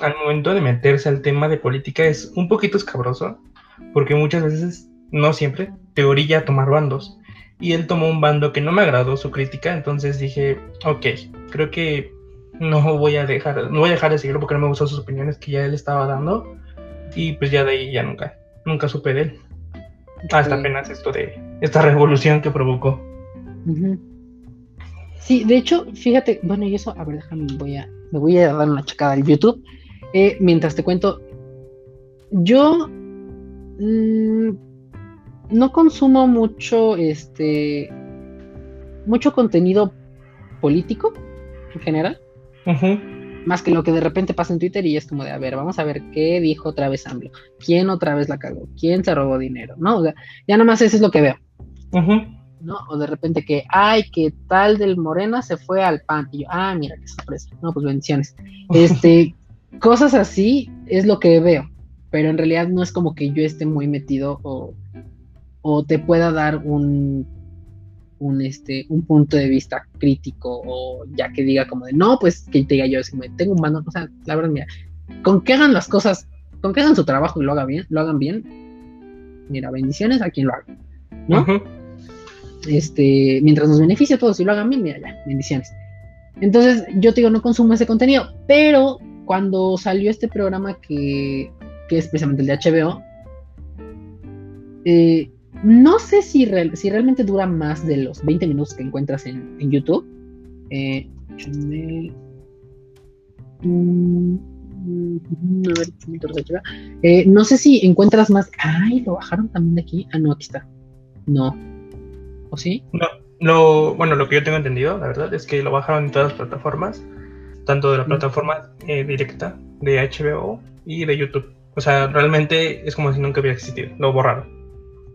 al momento de meterse al tema de política es un poquito escabroso, porque muchas veces, no siempre, te orilla a tomar bandos. Y él tomó un bando que no me agradó su crítica, entonces dije, ok, creo que no voy a dejar, no voy a dejar de seguirlo porque no me gustó sus opiniones que ya él estaba dando. Y pues ya de ahí ya nunca, nunca supe de él. Hasta apenas esto de esta revolución que provocó. Sí, de hecho, fíjate, bueno, y eso, a ver, déjame, voy a, me voy a dar una checada al YouTube. Eh, mientras te cuento, yo mm, no consumo mucho, este, mucho contenido político en general. Más que lo que de repente pasa en Twitter y es como de, a ver, vamos a ver qué dijo otra vez AMLO, quién otra vez la cagó, quién se robó dinero, ¿no? O sea, ya nomás eso es lo que veo. ¿No? O de repente que, ay, que tal del Morena se fue al PAN. Y yo, ah, mira, qué sorpresa. No, pues bendiciones. Este, cosas así es lo que veo, pero en realidad no es como que yo esté muy metido o, o te pueda dar un un, este, un punto de vista crítico o ya que diga como de, no, pues que te diga yo, si me tengo un mando, o sea, la verdad, mira, con que hagan las cosas, con que hagan su trabajo y lo hagan bien, lo hagan bien, mira, bendiciones a quien lo haga, ¿no? Este, mientras nos beneficie a todos y lo hagan bien, mira, ya, bendiciones. Entonces, yo te digo, no consumo ese contenido, pero cuando salió este programa que, que es precisamente el de HBO, eh, no sé si, si realmente dura más de los 20 minutos que encuentras en, YouTube. Eh, mm, a ver, eh, no sé si encuentras más. Ay, lo bajaron también de aquí. Ah, no, aquí está. No. ¿O sí? No, lo, bueno, lo que yo tengo entendido, la verdad, es que lo bajaron en todas las plataformas, tanto de la mm. plataforma eh, directa de HBO y de YouTube. O sea, realmente es como si nunca hubiera existido. Lo borraron.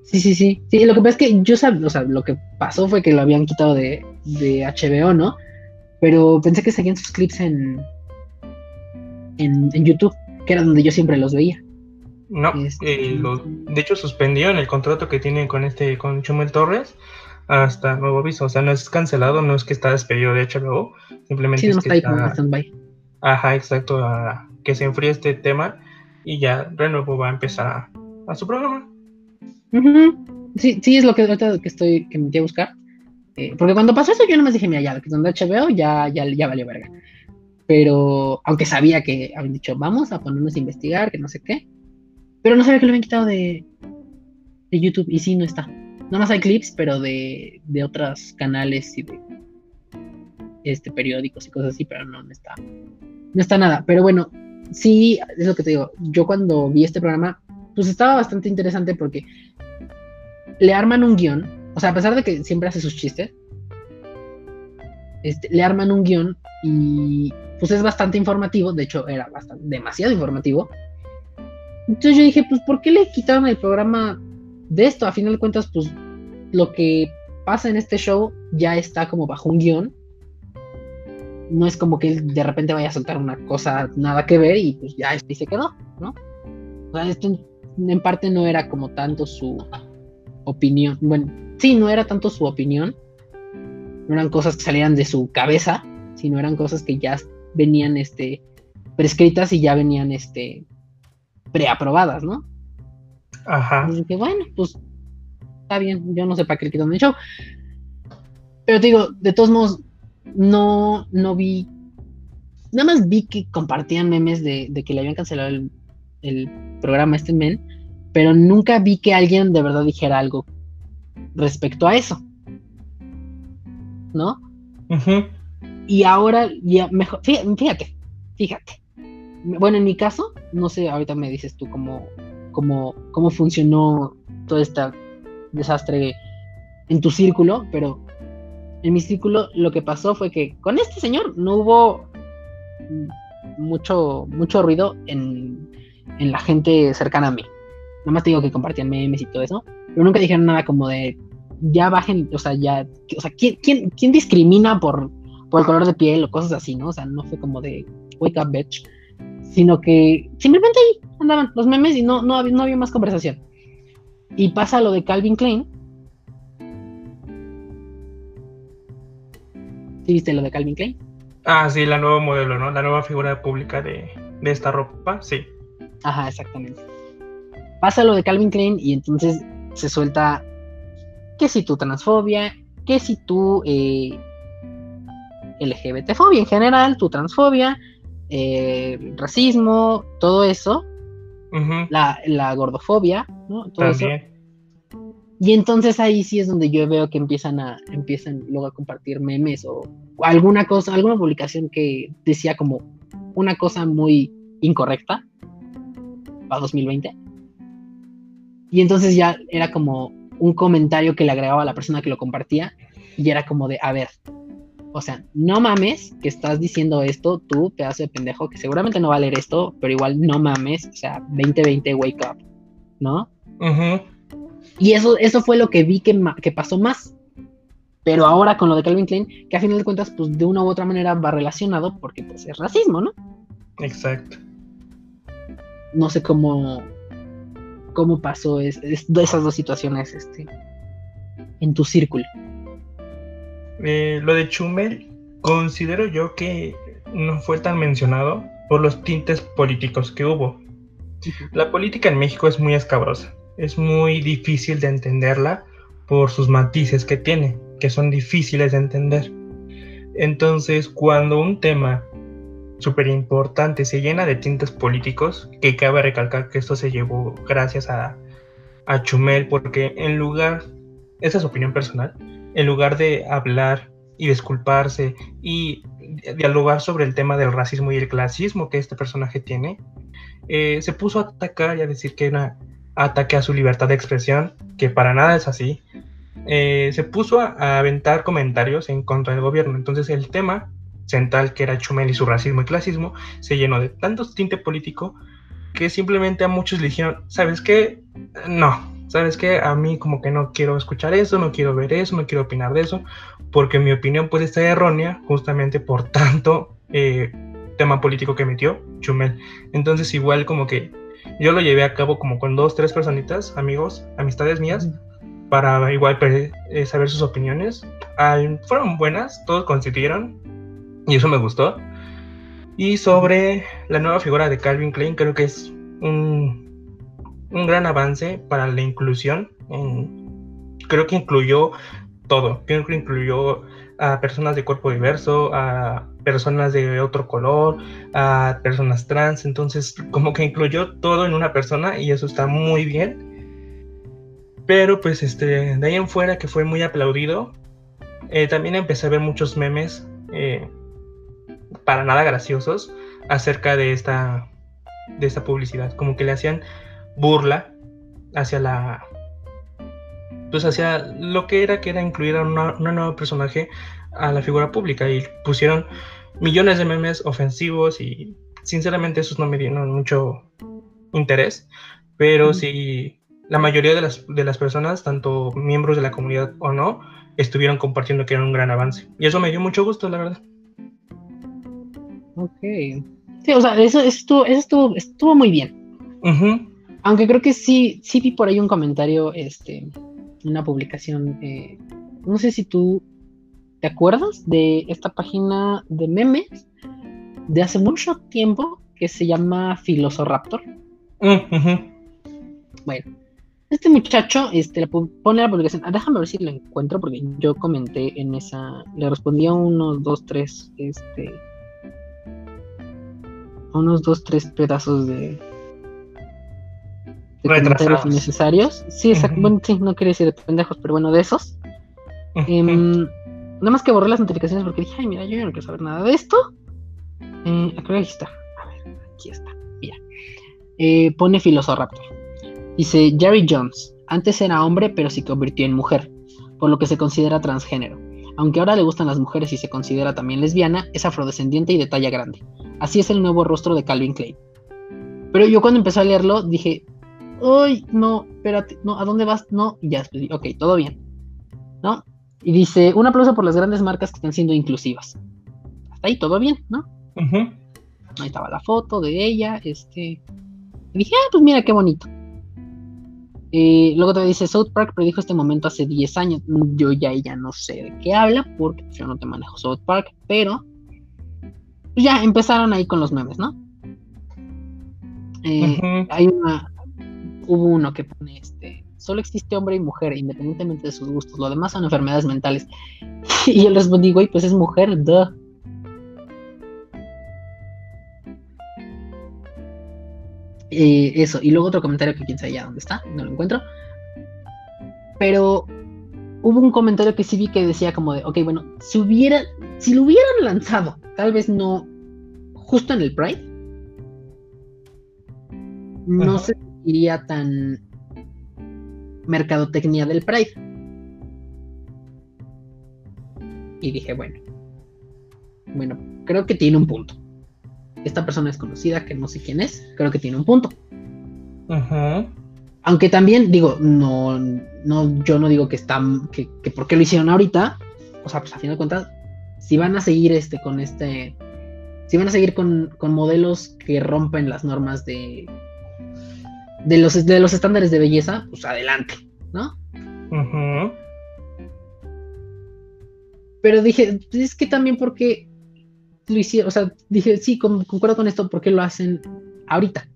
Sí, sí, sí. Sí, lo que pasa es que yo sabía, o sea, lo que pasó fue que lo habían quitado de, de HBO, ¿no? Pero pensé que seguían sus clips en, en, YouTube, que era donde yo siempre los veía. No, este, eh, de hecho suspendieron el contrato que tienen con este, con Chumel Torres hasta nuevo aviso. O sea, no es cancelado, no es que está despedido de HBO, simplemente es que está, Ajá, exacto, a que se enfríe este tema y ya Renuevo va a empezar a su programa. Sí, sí, es lo que que estoy, que me metí a buscar. Eh, porque cuando pasó eso yo no me dije, mira, ya, que donde HBO ya, ya, ya valió verga. Pero, aunque sabía que habían dicho, vamos a ponernos a investigar, que no sé qué. Pero no sabía que lo habían quitado de, de YouTube. Y sí, no está. No más hay clips, pero de, de otros canales y de este, periódicos y cosas así, pero no, no está. No está nada. Pero bueno, sí, es lo que te digo. Yo cuando vi este programa, pues estaba bastante interesante porque le arman un guion, o sea, a pesar de que siempre hace sus chistes, este, le arman un guion y pues es bastante informativo, de hecho era bastante, demasiado informativo. Entonces yo dije, pues ¿por qué le quitaron el programa de esto? A final de cuentas, pues lo que pasa en este show ya está como bajo un guion. No es como que él de repente vaya a soltar una cosa nada que ver y pues ya este se quedó, ¿no? O sea, esto en parte no era como tanto su, opinión. Bueno, sí, no era tanto su opinión, no eran cosas que salían de su cabeza, sino eran cosas que ya venían este, prescritas y ya venían este, preaprobadas, ¿no? Ajá. Y dije, bueno, pues está bien, yo no sé para qué le quitan el show. Pero te digo, de todos modos, no, no vi. Nada más vi que compartían memes de, que le habían cancelado el, el programa este men pero nunca vi que alguien de verdad dijera algo respecto a eso. ¿No? Y ahora, ya mejor, fíjate, fíjate. Bueno, en mi caso, no sé, ahorita me dices tú cómo, cómo, cómo funcionó todo este desastre en tu círculo, pero en mi círculo lo que pasó fue que con este señor no hubo mucho, mucho ruido en, en la gente cercana a mí. Nada más te digo que compartían memes y todo eso. Pero nunca dijeron nada como de ya bajen, o sea, ya, o sea, ¿quién, quién, quién discrimina por, por el color de piel o cosas así, ¿no? O sea, no fue como de wake up bitch, sino que simplemente ahí andaban los memes y no, no, había, no había más conversación. Y pasa lo de Calvin Klein. ¿Sí viste lo de Calvin Klein? Ah, sí, la nueva modelo, ¿no? La nueva figura pública de, de esta ropa, sí. Ajá, exactamente. Pasa lo de Calvin Klein y entonces se suelta que si tu transfobia, que si tu eh, LGBTfobia en general, tu transfobia, eh, racismo, todo eso, la, gordofobia, ¿no? Todo eso. Y entonces ahí sí es donde yo veo que empiezan a, empiezan luego a compartir memes o alguna cosa, alguna publicación que decía como una cosa muy incorrecta para 2020. Y entonces ya era como un comentario que le agregaba a la persona que lo compartía y era como de, a ver, o sea, no mames que estás diciendo esto, tú, pedazo de pendejo, que seguramente no va a leer esto, pero igual no mames, o sea, 2020 wake up, ¿no? Y eso, eso fue lo que vi que, que pasó más. Pero ahora con lo de Calvin Klein, que a final de cuentas, pues de una u otra manera va relacionado porque pues es racismo, ¿no? Exacto. No sé cómo, cómo pasó esas dos situaciones este, en tu círculo. Eh, lo de Chumel, considero yo que no fue tan mencionado por los tintes políticos que hubo. La política en México es muy escabrosa, es muy difícil de entenderla por sus matices que tiene, que son difíciles de entender. Entonces, cuando un tema súper importante se llena de tintes políticos, que cabe recalcar que esto se llevó gracias a, a Chumel, porque en lugar, esa es su opinión personal, en lugar de hablar y disculparse y dialogar sobre el tema del racismo y el clasismo que este personaje tiene, eh, se puso a atacar y a decir que era ataque a su libertad de expresión, que para nada es así. Eh, se puso a, aventar comentarios en contra del gobierno. Entonces el tema central, que era Chumel y su racismo y clasismo, se llenó de tanto tinte político que simplemente a muchos le dijeron, ¿sabes qué? No, ¿sabes qué? A mí como que no quiero escuchar eso, no quiero ver eso, no quiero opinar de eso, porque mi opinión puede estar errónea justamente por (laughs) tanto eh, tema político que metió Chumel. Entonces igual como que yo lo llevé a cabo como con dos, tres personitas, amigos, amistades mías, para igual eh, saber sus opiniones. fueron buenas, todos coincidieron y eso me gustó. Y sobre la nueva figura de Calvin Klein, creo que es un un gran avance para la inclusión. creo que incluyó todo. Creo que incluyó a personas de cuerpo diverso, a personas de otro color, a personas trans. Entonces, como que incluyó todo en una persona y eso está muy bien. Pero pues este, de ahí en fuera que fue muy aplaudido. Eh, también empecé a ver muchos memes eh, para nada graciosos acerca de esta, de esta publicidad. Como que le hacían burla hacia la pues hacia lo que era que era incluir a una, nueva personaje a la figura pública y pusieron millones de memes ofensivos y sinceramente esos no me dieron mucho interés pero si la mayoría de las, de las personas tanto miembros de la comunidad o no estuvieron compartiendo que era un gran avance. Y eso me dio mucho gusto la verdad ok sí o sea eso, estuvo, eso estuvo, estuvo muy bien aunque creo que sí, sí vi por ahí un comentario, este, una publicación, eh, no sé si tú te acuerdas de esta página de memes de hace mucho tiempo que se llama Filosoraptor. Mm, bueno, este muchacho este, pone la publicación. Ah, déjame ver si lo encuentro porque yo comenté en esa. Le respondí a unos dos, tres. Este. Unos dos, tres pedazos de, de comentarios innecesarios. Sí, exacto. Bueno, sí, no quería decir de pendejos, pero bueno, de esos. Em, nada más que borré las notificaciones porque dije, ay, mira, yo no quiero saber nada de esto. Eh, aquí está. A ver, aquí está. Mira. Eh, pone Filosoraptor. Dice Jerry Jones. Antes era hombre, pero se convirtió en mujer, por lo que se considera transgénero. Aunque ahora le gustan las mujeres y se considera también lesbiana, es afrodescendiente y de talla grande. Así es el nuevo rostro de Calvin Klein. Pero yo cuando empecé a leerlo dije, uy, no, espérate, no, ¿a dónde vas? No, y ya ok, todo bien. ¿no? Y dice, un aplauso por las grandes marcas que están siendo inclusivas. Hasta ahí todo bien, ¿no? Ahí estaba la foto de ella, este... Y dije, ah, pues mira qué bonito. Eh, luego te dice, South Park predijo este momento hace 10 años. Yo ya ella no sé de qué habla, porque yo no te manejo South Park, pero ya empezaron ahí con los memes, ¿no? Eh, hay una, hubo uno que pone este, solo existe hombre y mujer, independientemente de sus gustos, lo demás son enfermedades mentales. (laughs) y yo les respondí, güey, pues es mujer, duh. Eh, eso, y luego otro comentario que quién sabe ya dónde está, no lo encuentro. Pero hubo un comentario que sí vi que decía como de, ok, bueno, si hubiera, si lo hubieran lanzado, tal vez no justo en el Pride, no se iría tan mercadotecnia del Pride. Y dije, bueno, bueno, creo que tiene un punto. Esta persona es conocida, que no sé quién es, creo que tiene un punto. Aunque también digo, no, no, yo no digo que están, que, que por qué lo hicieron ahorita. O sea, pues a fin de cuentas, si van a seguir este con este, si van a seguir con, con modelos que rompen las normas de, de los, de los estándares de belleza, pues adelante, ¿no? Pero dije, es que también porque lo hicieron, o sea, dije, sí, concuerdo con esto, porque lo hacen ahorita?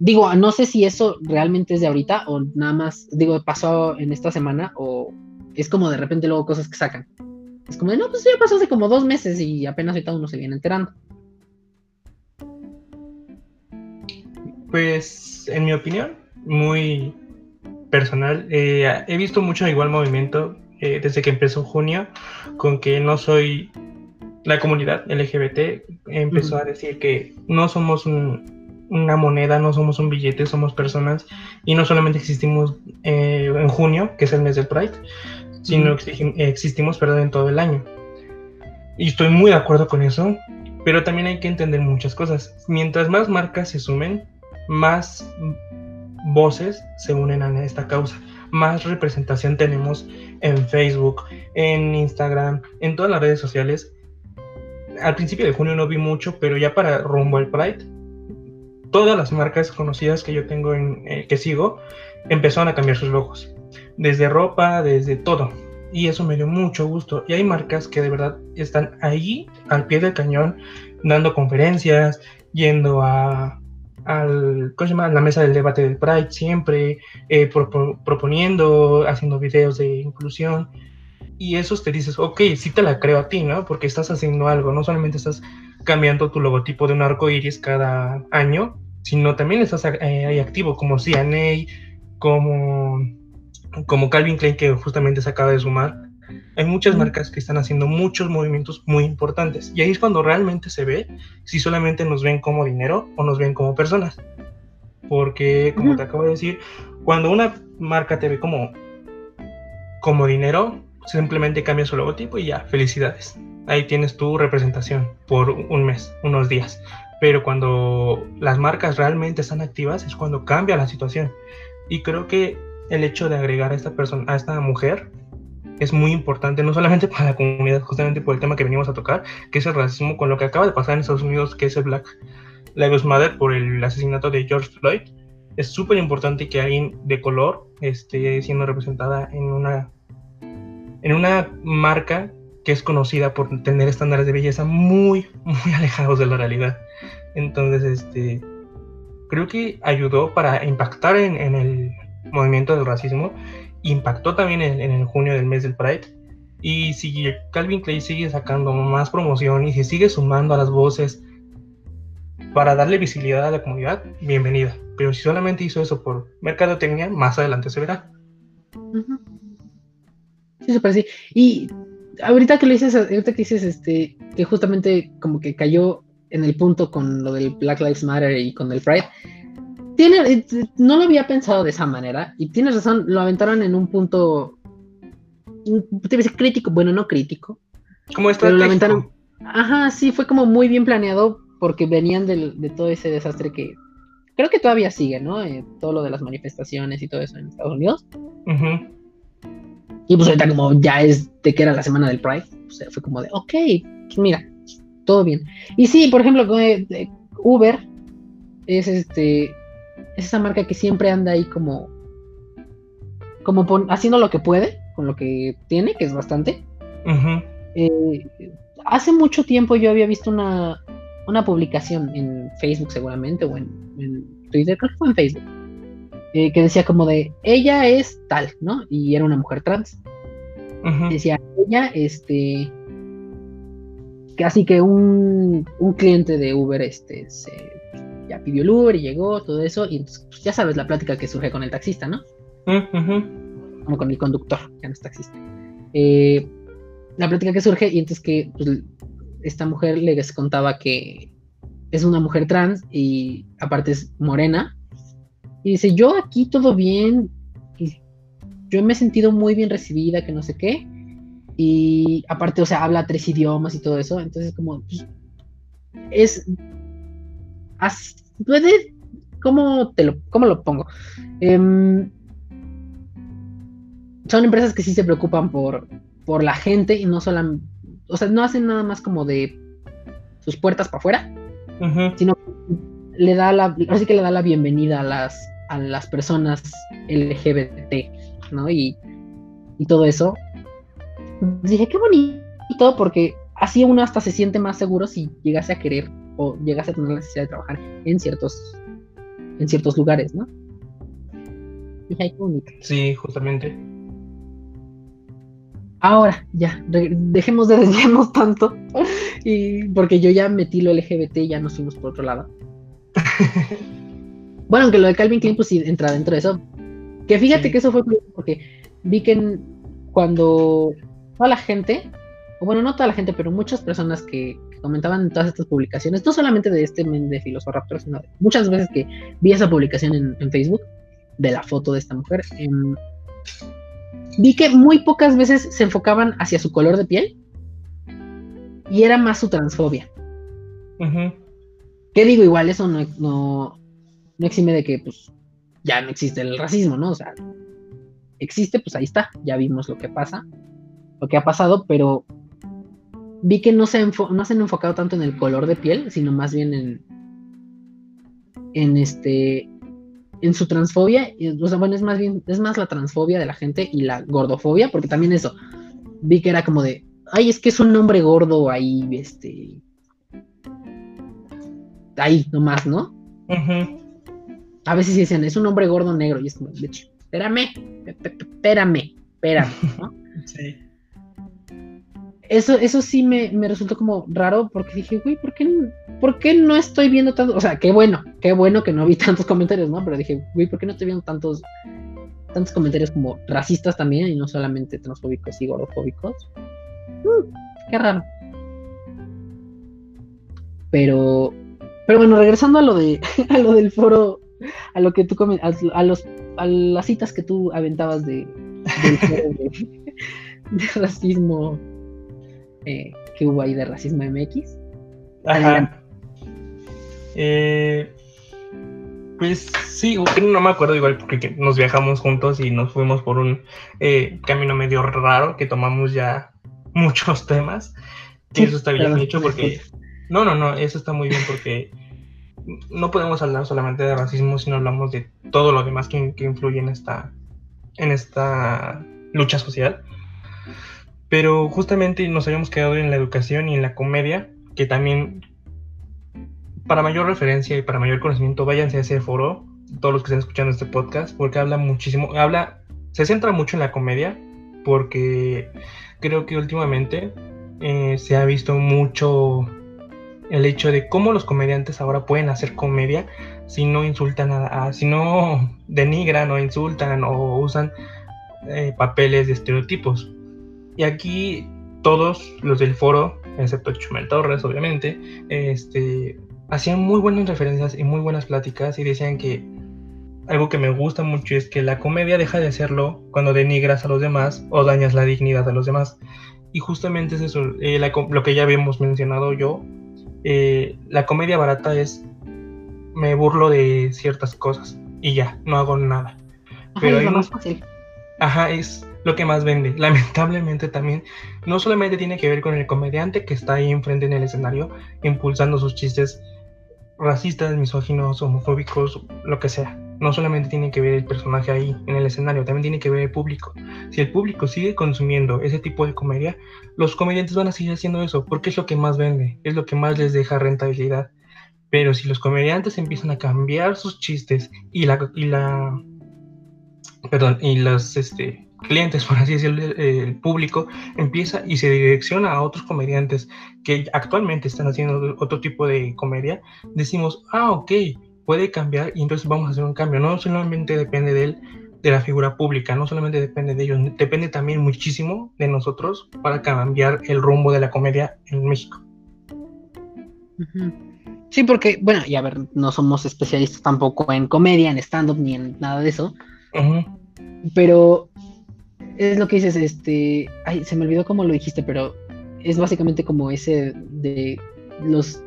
Digo, no sé si eso realmente es de ahorita o nada más, digo, pasó en esta semana o es como de repente luego cosas que sacan. Es como de, no, pues ya pasó hace como dos meses y apenas ahorita uno se viene enterando. Pues, en mi opinión, muy personal, eh, he visto mucho igual movimiento eh, desde que empezó junio con que no soy la comunidad LGBT empezó a decir que no somos una moneda, no somos un billete, somos personas y no solamente existimos eh, en junio, que es el mes del Pride, sino que existimos perdón, en todo el año. Y estoy muy de acuerdo con eso, pero también hay que entender muchas cosas. Mientras más marcas se sumen, más voces se unen a esta causa, más representación tenemos en Facebook, en Instagram, en todas las redes sociales. Al principio de junio no vi mucho, pero ya para rumbo al Pride, todas las marcas conocidas que yo tengo en eh, que sigo empezaron a cambiar sus logos, desde ropa, desde todo. Y eso me dio mucho gusto. Y hay marcas que de verdad están ahí al pie del cañón, dando conferencias, yendo a, al, la mesa del debate del Pride siempre, eh, proponiendo, haciendo videos de inclusión. Y eso te dices, ok, sí te la creo a ti, ¿no? Porque estás haciendo algo, no solamente estás cambiando tu logotipo de un arco iris cada año, sino también estás eh, ahí activo, como CNA, como, como Calvin Klein, que justamente se acaba de sumar hay muchas marcas que están haciendo muchos movimientos muy importantes y ahí es cuando realmente se ve si solamente nos ven como dinero o nos ven como personas. Porque, como te acabo de decir, cuando una marca te ve como, como dinero, simplemente cambia su logotipo y ya, felicidades. Ahí tienes tu representación por un mes, unos días. Pero cuando las marcas realmente están activas es cuando cambia la situación. Y creo que el hecho de agregar a esta persona, a esta mujer, es muy importante, no solamente (laughs) para la comunidad, justamente por el tema que venimos a tocar, que es el racismo, con lo que acaba de pasar en Estados Unidos, que es el Black Lives Matter por el asesinato de George Floyd. Es súper importante que alguien de color esté siendo representada en una, en una marca que es conocida por tener estándares de belleza muy, muy alejados de la realidad. Entonces, este, creo que ayudó para impactar en, en el movimiento del racismo impactó también en, el junio del mes del Pride. Y si Calvin Clay sigue sacando más promoción y si sigue sumando a las voces para darle visibilidad a la comunidad, bienvenida. Pero si solamente hizo eso por mercadotecnia, más adelante se verá. Sí, se parece. Y ahorita que le dices, ahorita que dices este, que justamente como que cayó en el punto con lo del Black Lives Matter y con el Pride, eh, no lo había pensado de esa manera y tienes razón, lo aventaron en un punto mm, crítico, bueno, no crítico. Como esto lo aventaron. Ajá, sí, fue como muy bien planeado porque venían de todo ese desastre que, creo que todavía sigue, ¿no? Eh, todo lo de las manifestaciones y todo eso en Estados Unidos. Y pues ahorita como ya es de que era la semana del Pride, pues fue como de, ok, pues mira, todo bien. Y sí, por ejemplo, Uber es este es esa marca que siempre anda ahí como como haciendo lo que puede con lo que tiene, que es bastante. Eh, hace mucho tiempo yo había visto una, una publicación en Facebook seguramente o en, Twitter, creo que fue en Facebook, eh, que decía como de, ella es tal, ¿no? Y era una mujer trans. Decía, ella, este, así que un, un, cliente de Uber, este, se, ya pidió el Uber y llegó, todo eso, y entonces, pues, ya sabes la plática que surge con el taxista, ¿no? Como con el conductor, ya no es taxista. Eh, la plática que surge, y entonces que pues, esta mujer les contaba que es una mujer trans y aparte es morena. Y dice, yo aquí todo bien, y yo me he sentido muy bien recibida, que no sé qué. Y aparte, o sea, habla tres idiomas y todo eso. Entonces, como, pues, es... puede, ¿cómo, te lo, cómo lo pongo? Em, son empresas que sí se preocupan por, por la gente y no solo, o sea, no hacen nada más como de sus puertas para afuera, sino le da la, así que le da la bienvenida a las, a las personas LGBT, ¿no? Y, y todo eso. Dije, qué bonito, porque así uno hasta se siente más seguro si llegase a querer o llegase a tener la necesidad de trabajar en ciertos, en ciertos lugares, ¿no? Dije, ay, qué bonito. Sí, justamente. Ahora, ya, dejemos de desviarnos tanto. Y porque yo ya metí lo LGBT y ya nos fuimos por otro lado. (laughs) bueno, aunque lo de Calvin Klein, pues sí entra dentro de eso. Que fíjate que eso fue porque vi que cuando toda la gente, o bueno, no toda la gente, pero muchas personas que, comentaban en todas estas publicaciones, no solamente de este men de Raptor, sino muchas veces que vi esa publicación en, Facebook de la foto de esta mujer. Em, vi que muy pocas veces se enfocaban hacia su color de piel y era más su transfobia. ¿Qué digo? Igual eso no, no, no exime de que pues ya no existe el racismo, ¿no? O sea, existe, pues ahí está, ya vimos lo que pasa, lo que ha pasado, pero vi que no se, no se han enfocado tanto en el color de piel, sino más bien en, en este, en su transfobia, o sea, bueno, es más bien, es más la transfobia de la gente y la gordofobia, porque también eso, vi que era como de, ay, es que es un hombre gordo ahí, este, ahí nomás, ¿no? A veces dicen, es un hombre gordo negro, y es como, espérame, espérame, espérame, (laughs) ¿no? sí eso, eso sí me, resultó como raro porque dije, güey, ¿por qué, no estoy viendo tanto? O sea, qué bueno, qué bueno que no vi (laughs) tantos comentarios, ¿no? Pero dije, güey, ¿por qué no estoy viendo tantos, tantos comentarios como racistas también y no solamente transfóbicos y gordofóbicos? Mm, qué raro. Pero, pero bueno, regresando a lo de, (laughs) a lo del foro, a lo que tú a, a los, a las citas que tú aventabas de, del foro de (laughs) racismo eh, que hubo ahí de racismo MX. Ajá. Eh, pues sí, no me acuerdo igual porque nos viajamos juntos y nos fuimos por un eh, camino medio raro que tomamos ya muchos temas. Y eso está bien hecho porque... No, no, no, eso está muy bien porque no podemos hablar solamente de racismo, sino hablamos de todo lo demás que, que influye en esta, en esta lucha social. Pero justamente nos habíamos quedado en la educación y en la comedia, que también, para mayor referencia y para mayor conocimiento, váyanse a ese foro, todos los que estén escuchando este podcast, porque habla muchísimo, habla, se centra mucho en la comedia, porque creo que últimamente eh, se ha visto mucho el hecho de cómo los comediantes ahora pueden hacer comedia si no insultan a, si no (laughs) denigran o insultan o usan eh, papeles de estereotipos y aquí todos los del foro, excepto Chumel Torres, obviamente, este, hacían muy buenas referencias y muy buenas pláticas y decían que algo que me gusta mucho es que la comedia deja de hacerlo cuando denigras a los demás o dañas la dignidad a los demás. Y justamente es eso, eh, lo que ya habíamos mencionado yo, eh, la comedia barata es me burlo de ciertas cosas y ya, no hago nada. Pero es lo unos- más fácil. Ajá, es lo que más vende. (laughs) Lamentablemente también, no solamente tiene que ver con el comediante que está ahí enfrente en el escenario, impulsando sus chistes racistas, misóginos, homofóbicos, lo que sea. No solamente tiene que ver el personaje ahí en el escenario, también tiene que ver el público. Si el público sigue consumiendo ese tipo de comedia, los comediantes van a seguir haciendo eso, porque es lo que más vende, es lo que más les deja rentabilidad. Pero si los comediantes empiezan a cambiar sus chistes y la, y la perdón, y los este, clientes, (laughs) por así decirlo, eh, el público empieza y se direcciona a otros comediantes que actualmente están haciendo otro tipo de comedia, decimos, ah, ok, puede cambiar y entonces vamos a hacer un cambio. No solamente depende de él, de la figura pública, no solamente depende de ellos, depende también muchísimo de nosotros para cambiar el rumbo de la comedia en México. Sí, porque, bueno, y a ver, no somos especialistas tampoco en comedia, en stand-up, ni en nada de eso, pero es lo que dices, este, ay, se me olvidó cómo lo dijiste, pero es básicamente como ese de los,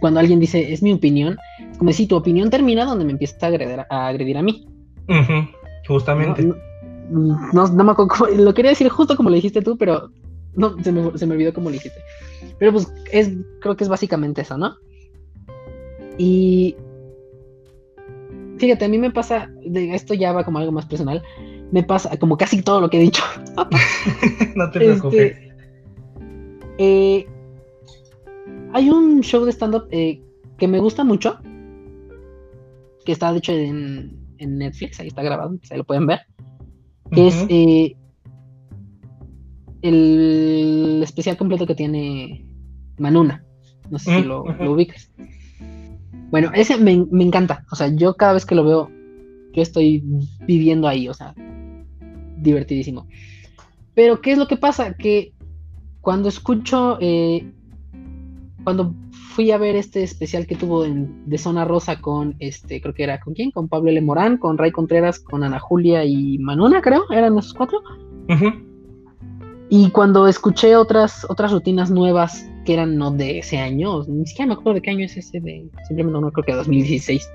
cuando alguien dice, es mi opinión, es como si tu opinión termina donde me empiezas a agredir a, agredir a mí. Ujú, ¿no? Justamente. No, no, no me acuerdo cómo- lo quería decir justo como lo dijiste tú, pero no, se me, se me olvidó cómo lo dijiste. Pero pues es, creo que es básicamente eso, ¿no? Y fíjate, a mí me pasa, de esto ya va como algo más personal, me pasa como casi todo lo que he dicho. (laughs) no te preocupes. Este, eh, hay un show de stand-up eh, que me gusta mucho, que está de hecho en, en Netflix, ahí está grabado, ahí lo pueden ver, que es eh, el especial completo que tiene Manuna. No sé si Mm, lo, ubicas. Bueno, ese me, me encanta. O sea, yo cada vez que lo veo, yo estoy viviendo ahí, o sea, divertidísimo. Pero, ¿qué es lo que pasa? Que cuando escucho, eh, cuando fui a ver este especial que tuvo en- de Zona Rosa con, este, creo que era con quién, con Pablo L. Morán, con Ray Contreras, con Ana Julia y Manuna, creo, eran esos cuatro. Ujú. Y cuando escuché otras, otras rutinas nuevas que eran no de ese año, ni siquiera me acuerdo de qué año es ese de, simplemente no creo que 2016.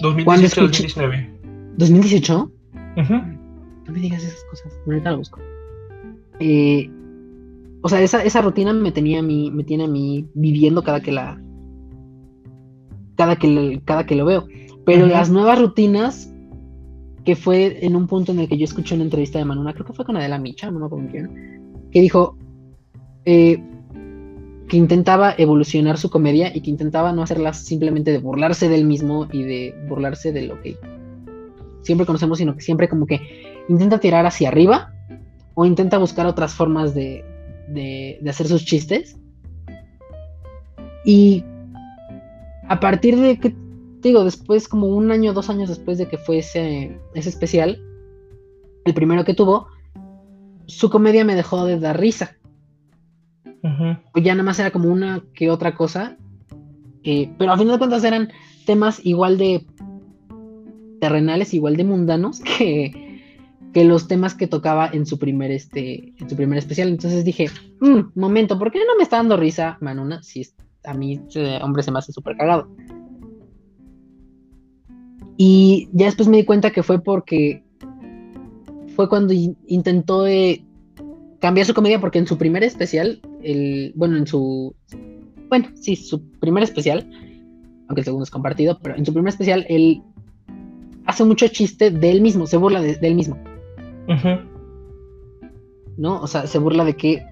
2018, escuché- 2019. ¿2018? Ujú. No me digas esas cosas, ahorita lo busco. Eh, o sea, esa, esa rutina me tenía a mí, me tiene a mí viviendo cada que la. Cada que, cada que lo veo. Pero las nuevas rutinas, que fue en un punto en el que yo escuché una entrevista de Manuna, creo que fue con Adela Micha, no me acuerdo quién, que dijo eh, que intentaba evolucionar su comedia y que intentaba no hacerlas simplemente de burlarse del mismo y de burlarse de lo que siempre conocemos, sino que siempre como que intenta tirar hacia arriba o intenta buscar otras formas de, de- de hacer sus chistes. Y a partir de que, digo, después, como un año, dos años después de que fue ese, ese especial, el primero que tuvo, su comedia me dejó de dar risa. Pues ya nada más era como una que otra cosa. eh, pero a fin de cuentas eran temas igual de terrenales, igual de mundanos (laughs) que, que los temas que tocaba en su primer este en su primer especial. Entonces dije, "Mm, momento, ¿por qué no me está dando risa Manuna? Si a mí, eh, hombre, se me hace súper cagado. Y ya después me di cuenta que fue porque fue cuando in- intentó eh, cambiar su comedia porque en su primer especial, el, bueno, en su, bueno, sí, su primer especial, aunque el segundo es compartido, pero en su primer especial él hace mucho chiste de él mismo, se burla de él mismo, ¿no? O sea, se burla de que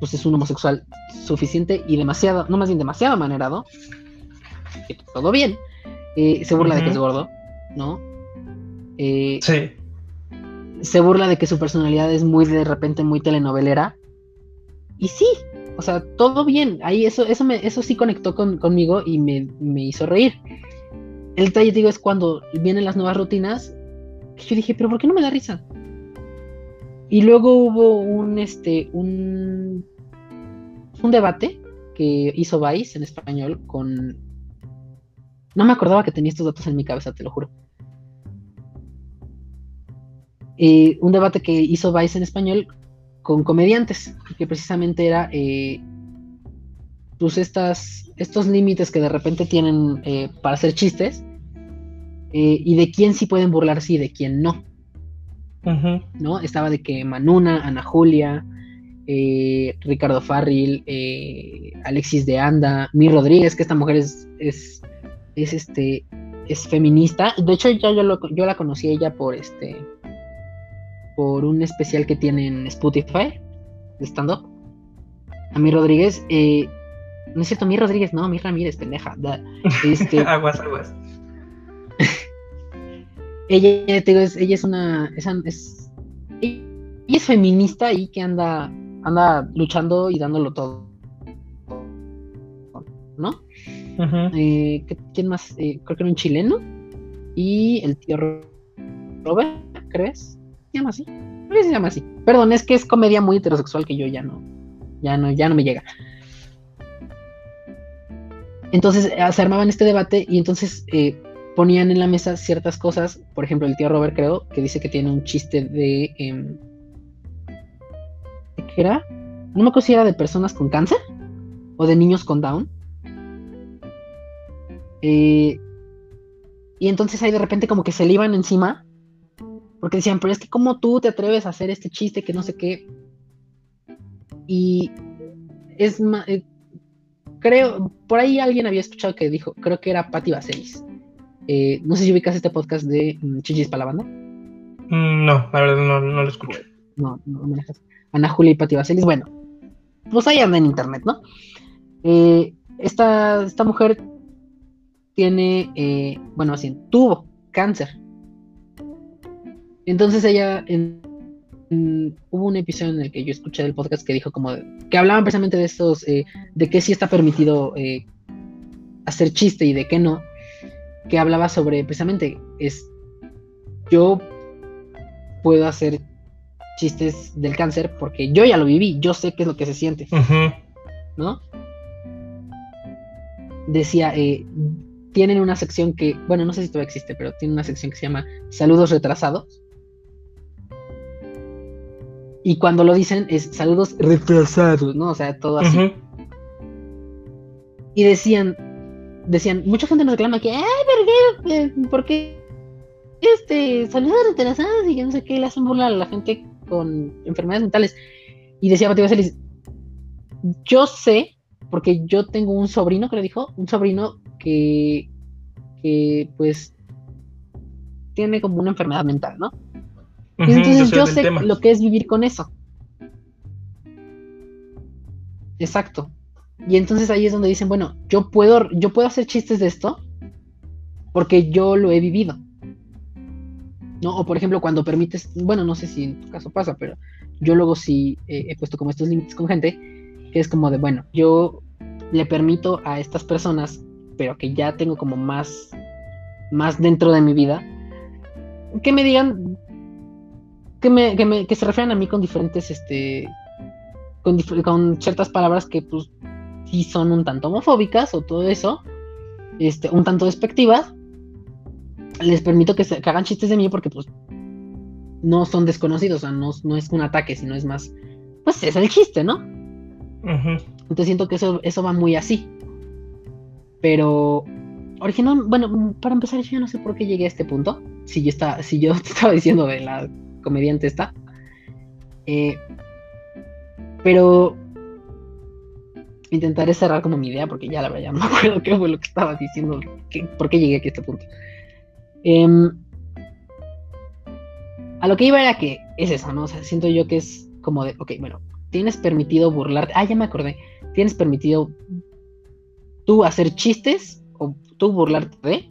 pues es un homosexual suficiente y demasiado, no más bien demasiado manerado, que pues, todo bien, eh, se burla de que es gordo, ¿no? Eh, Sí. se burla de que su personalidad es muy de repente muy telenovelera. Y sí, o sea, todo bien. Ahí eso, eso, me, eso sí conectó con- conmigo y me, me hizo reír. El detalle, digo, es cuando vienen las nuevas rutinas, que yo dije, pero ¿por qué no me da risa? Y luego hubo un, este, un, un debate que hizo Vice en español con... No me acordaba que tenía estos datos en mi cabeza, te lo juro. eh, un debate que hizo Vice en español con comediantes, que precisamente era, eh, pues estas, estos límites que de repente tienen eh, para hacer chistes eh, y de quién sí pueden burlarse y de quién no. ¿No? Estaba de que Manuna, Ana Julia, eh, Ricardo Farril, Alexis de Anda, Mi Rodríguez, que esta mujer es, es, es este es feminista. De hecho, ya yo, yo la conocí ella por este por un especial que tiene en Spotify de stand up. A mi Rodríguez, eh, no es cierto, mi Rodríguez, no, mi Ramírez, pendeja. (laughs) este, aguas, aguas. Ella, te digo, es, ella es una. Es, es, ella es feminista y que anda, anda luchando y dándolo todo. ¿No? Eh, ¿Quién más? Eh, creo que era un chileno. Y el tío Robert, ¿crees? ¿Se llama así? Creo que se llama así. Perdón, es que es comedia muy heterosexual que yo ya no. Ya no, ya no me llega. Entonces eh, se armaban este debate y entonces ponían en la mesa ciertas cosas. Por ejemplo, el tío Robert, creo, que dice que tiene un chiste de. Em, ¿De qué era? No me acuerdo si era de personas con cáncer o de niños con Down eh, y entonces ahí de repente como que se le iban encima, porque decían, pero es que como tú te atreves a hacer este chiste que no sé qué. Y es más, eh, creo, por ahí alguien había escuchado que dijo, creo que era Patti Vaselis. Eh, no sé si ubicas este podcast de mm, Chichis para la banda. Mm, no, la verdad no, lo escucho. No, no me dejas. Ana Julia y Patti Vaselis, bueno, pues ahí anda en internet, ¿no? esta, esta mujer tiene, eh, bueno, así, tuvo cáncer. Entonces ella, hubo un episodio en el que yo escuché del podcast que dijo como, que hablaban precisamente de estos, eh, de que sí está permitido eh, hacer chiste y de qué no, que hablaba sobre precisamente, es, yo puedo hacer chistes del cáncer porque yo ya lo viví, yo sé qué es lo que se siente, ¿no? Decía, eh, tienen una sección que, bueno, no sé si todavía existe, pero tiene una sección que se llama Saludos retrasados. Y cuando lo dicen es saludos retrasados, ¿no? O sea, todo así. Y decían, decían, mucha gente nos reclama que, ay, ¿por qué? Eh, ¿Por qué? Este, saludos retrasados y que no sé qué, le hacen burla a la gente con enfermedades mentales. Y decía Mateo Celis, yo sé, porque yo tengo un sobrino que le dijo, un sobrino que, pues tiene como una enfermedad mental, ¿no? entonces yo sé lo que es vivir con eso. Exacto. Y entonces ahí es donde dicen, bueno, yo puedo, yo puedo hacer chistes de esto porque yo lo he vivido. ¿No? O por ejemplo, cuando permites, bueno, no sé si en tu caso pasa, pero yo luego sí he puesto como estos límites con gente, que es como de, bueno, yo le permito a estas personas pero que ya tengo como más, más dentro de mi vida, que me digan, que, me, que, me, que se refieran a mí con diferentes, este, con, con ciertas palabras que pues sí son un tanto homofóbicas o todo eso, este, un tanto despectivas, les permito que, se, hagan chistes de mí porque pues no son desconocidos, o sea, no, no es un ataque, sino es más, pues es el chiste, ¿no? Entonces siento que eso, eso va muy así. Pero original, bueno, para empezar, yo no sé por qué llegué a este punto. Si yo, está, si yo (laughs) te estaba diciendo de la comediante esta. Eh, pero intentaré cerrar como mi idea, porque ya la verdad ya (laughs) no me acuerdo qué fue lo que estaba diciendo, por qué llegué aquí a este punto. Em, a lo que iba era que es eso, ¿no? O sea, siento yo que es como de, ok, bueno, tienes permitido burlarte. Ah, ya me acordé. Tienes permitido tú hacer chistes o tú burlarte de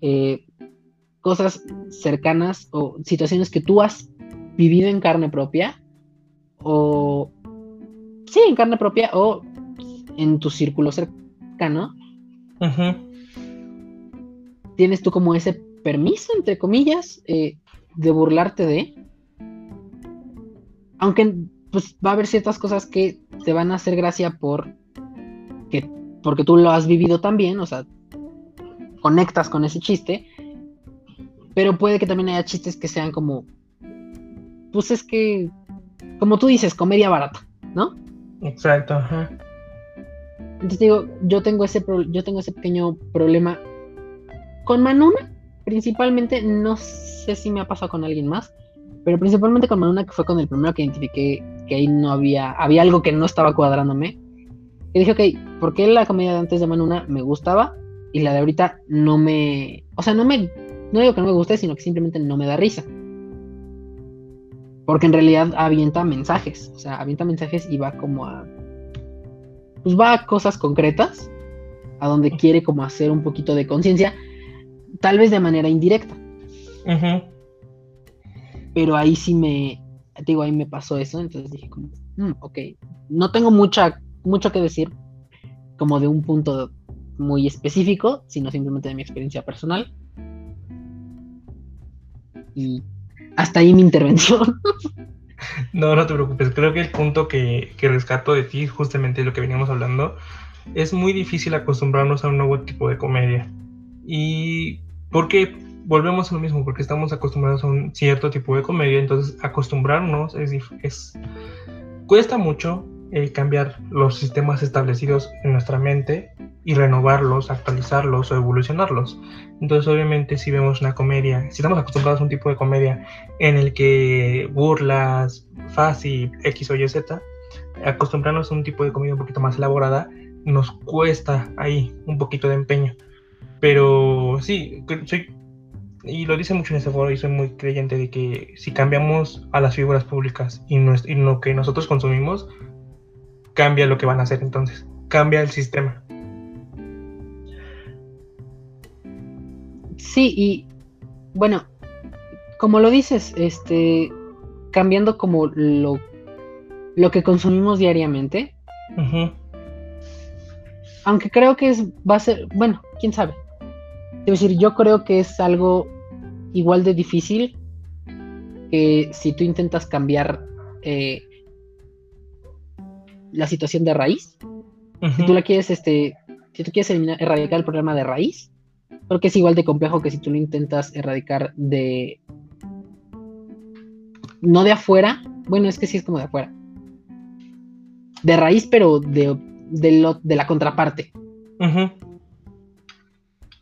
eh, cosas cercanas o situaciones que tú has vivido en carne propia o sí, en carne propia o en tu círculo cercano. Tienes tú como ese permiso, entre comillas, eh, de burlarte de. Aunque pues va a haber ciertas cosas que te van a hacer gracia por que porque tú lo has vivido también, o sea, conectas con ese chiste, pero puede que también haya chistes que sean como, pues es que, como tú dices, comedia barata, ¿no? Exacto, ajá. Entonces digo, yo tengo ese, yo tengo ese pequeño problema con Manuna, principalmente, no sé si me ha pasado con alguien más, pero principalmente con Manuna, que fue con el primero que identifiqué que ahí no había, había algo que no estaba cuadrándome. Y dije, ok, ¿por qué la comedia de antes de Manuna me gustaba y la de ahorita no me, o sea, no me, no digo que no me guste, sino que simplemente no me da risa? Porque en realidad avienta mensajes, o sea, avienta mensajes y va como a, pues va a cosas concretas, a donde quiere como hacer un poquito de conciencia, tal vez de manera indirecta. Pero ahí sí me, digo, ahí me pasó eso, entonces dije como, mm, ok, no tengo mucha, mucho que decir como de un punto muy específico, sino simplemente de mi experiencia personal. Y hasta ahí mi intervención. (laughs) No, no te preocupes. Creo que el punto que, que rescato de ti, justamente lo que veníamos hablando, es muy difícil acostumbrarnos a un nuevo tipo de comedia. Y porque volvemos a lo mismo, porque estamos acostumbrados a un cierto tipo de comedia, entonces acostumbrarnos es, es cuesta mucho eh, cambiar los sistemas establecidos en nuestra mente y renovarlos, actualizarlos o evolucionarlos. Entonces obviamente si vemos una comedia, si estamos acostumbrados a un tipo de comedia en el que burlas, fácil, X o Y, Z, acostumbrarnos a un tipo de comedia un poquito más elaborada nos cuesta ahí un poquito de empeño. Pero sí, soy, y lo dice mucho en ese foro y soy muy creyente de que si cambiamos a las figuras públicas y, lo que nosotros consumimos, cambia lo que van a hacer entonces, cambia el sistema. Sí, y bueno, como lo dices, este, cambiando como lo, lo que consumimos diariamente, aunque creo que es, va a ser, bueno, quién sabe, es decir, yo creo que es algo igual de difícil que si tú intentas cambiar eh, la situación de raíz. Si tú la quieres, este, si tú quieres erradicar el problema de raíz, creo que es igual de complejo que si tú lo intentas erradicar de. No de afuera. Bueno, es que sí es como de afuera. De raíz, pero de, de, la contraparte.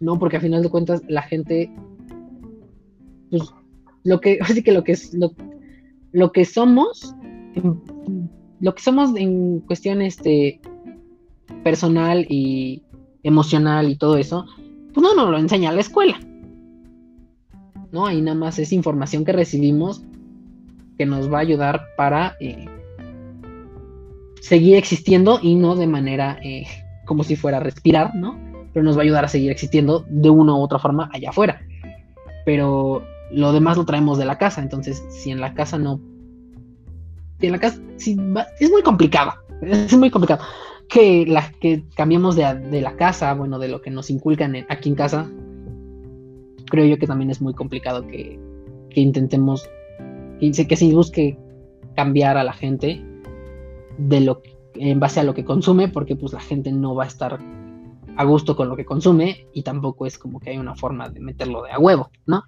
¿no? Porque a final de cuentas la gente, pues, lo que, (laughs) así que lo que es, lo, que somos, lo que somos en cuestión este, personal y emocional y todo eso, pues no nos lo enseña la escuela. ¿No? Ahí nada más es información que recibimos que nos va a ayudar para eh, seguir existiendo y no de manera eh, como si fuera respirar, ¿no? pero nos va a ayudar a seguir existiendo de una u otra forma allá afuera. Pero lo demás lo traemos de la casa, entonces si en la casa no... En la casa... es muy complicado, es muy complicado. Que, la, que cambiemos de, la casa, bueno, de lo que nos inculcan aquí en casa, creo yo que también es muy complicado que, que intentemos, que, que se busque cambiar a la gente de lo en base a lo que consume, porque pues la gente no va a estar a gusto con lo que consume y tampoco es como que hay una forma de meterlo de a huevo, ¿no?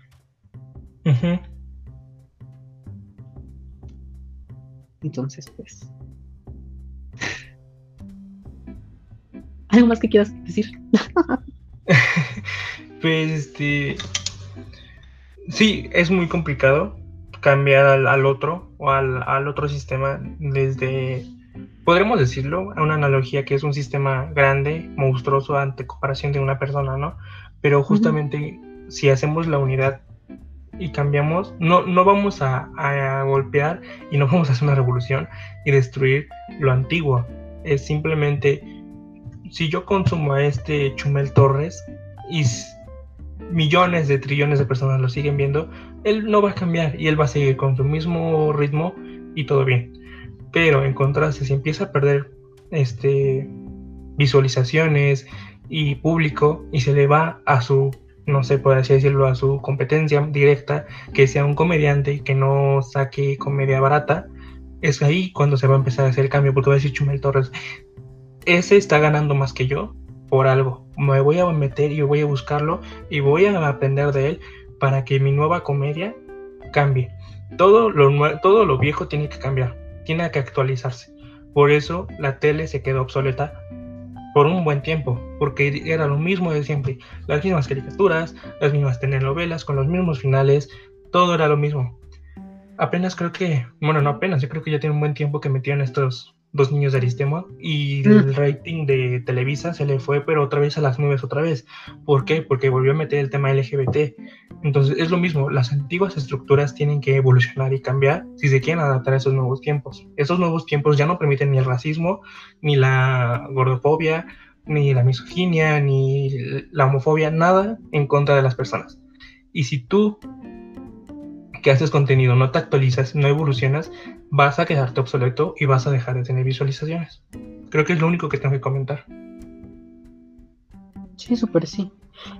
Entonces, pues... ¿Algo más que quieras decir? (laughs) pues este... Sí, es muy complicado cambiar al, otro o al, al otro sistema desde podremos decirlo, una analogía que es un sistema grande, monstruoso ante comparación de una persona, ¿no? Pero justamente si hacemos la unidad y cambiamos, no, no vamos a, golpear y no (laughs) vamos a hacer una revolución y destruir lo antiguo. Es simplemente, si yo consumo a este Chumel Torres y millones de trillones de personas lo siguen viendo, él no va a cambiar y él va a seguir con su mismo ritmo y todo bien. Pero en contraste, si empieza a perder este, visualizaciones y público y se le va a su, no sé, por así decirlo, a su competencia directa, que sea un comediante y que no saque comedia barata, es ahí cuando se va a empezar a hacer el cambio, porque va a decir Chumel Torres, ese está ganando más que yo por algo. Me voy a meter y voy a buscarlo y voy a aprender de él para que mi nueva comedia cambie. Todo lo, todo lo viejo tiene que cambiar tiene que actualizarse. Por eso la tele se quedó obsoleta por un buen tiempo, porque era lo mismo de siempre, las mismas caricaturas, las mismas telenovelas, con los mismos finales, todo era lo mismo. Apenas creo que, bueno, no apenas, yo creo que ya tiene un buen tiempo que metieron estos dos niños de Aristemo y mm. el rating de Televisa se le fue, pero otra vez a las nubes otra vez. ¿Por qué? Porque volvió a meter el tema LGBT. Entonces es lo mismo, las antiguas estructuras tienen que evolucionar y cambiar si se quieren adaptar a esos nuevos tiempos. Esos nuevos tiempos ya no permiten ni el racismo, ni la gordofobia, ni la misoginia, ni la homofobia, nada en contra de las personas. Y si tú que haces contenido no te actualizas, no evolucionas, vas a quedarte obsoleto y vas a dejar de tener visualizaciones. Creo que es lo único que tengo que comentar. Sí, súper sí.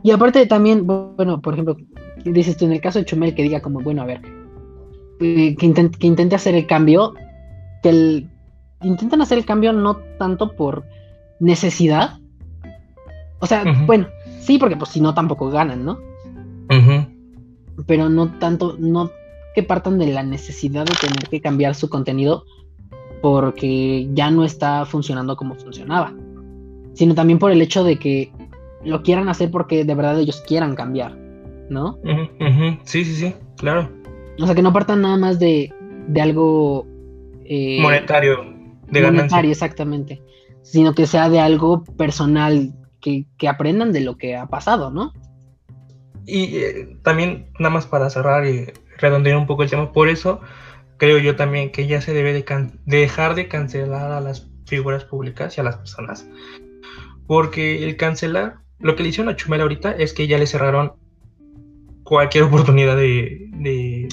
Y aparte también, bueno, por ejemplo, dices tú en el caso de Chumel que diga como, bueno, a ver, eh, que, intente hacer el cambio, que el, intentan hacer el cambio no tanto por necesidad. O sea, bueno, sí, porque pues si no tampoco ganan, ¿no? Pero no tanto, no que partan de la necesidad de tener que cambiar su contenido porque ya no está funcionando como funcionaba, sino también por el hecho de que lo quieran hacer porque de verdad ellos quieran cambiar, ¿no? Sí, sí, sí, claro. O sea, que no partan nada más de, de algo... Eh, monetario, de monetario, exactamente, sino que sea de algo personal, que, que aprendan de lo que ha pasado, ¿no? Y eh, también, nada más para cerrar y redondear un poco el tema. Por eso creo yo también que ya se debe de, dejar de cancelar a las figuras públicas y a las personas. Porque el cancelar, lo que le hicieron a Chumel ahorita es que ya le cerraron cualquier oportunidad de,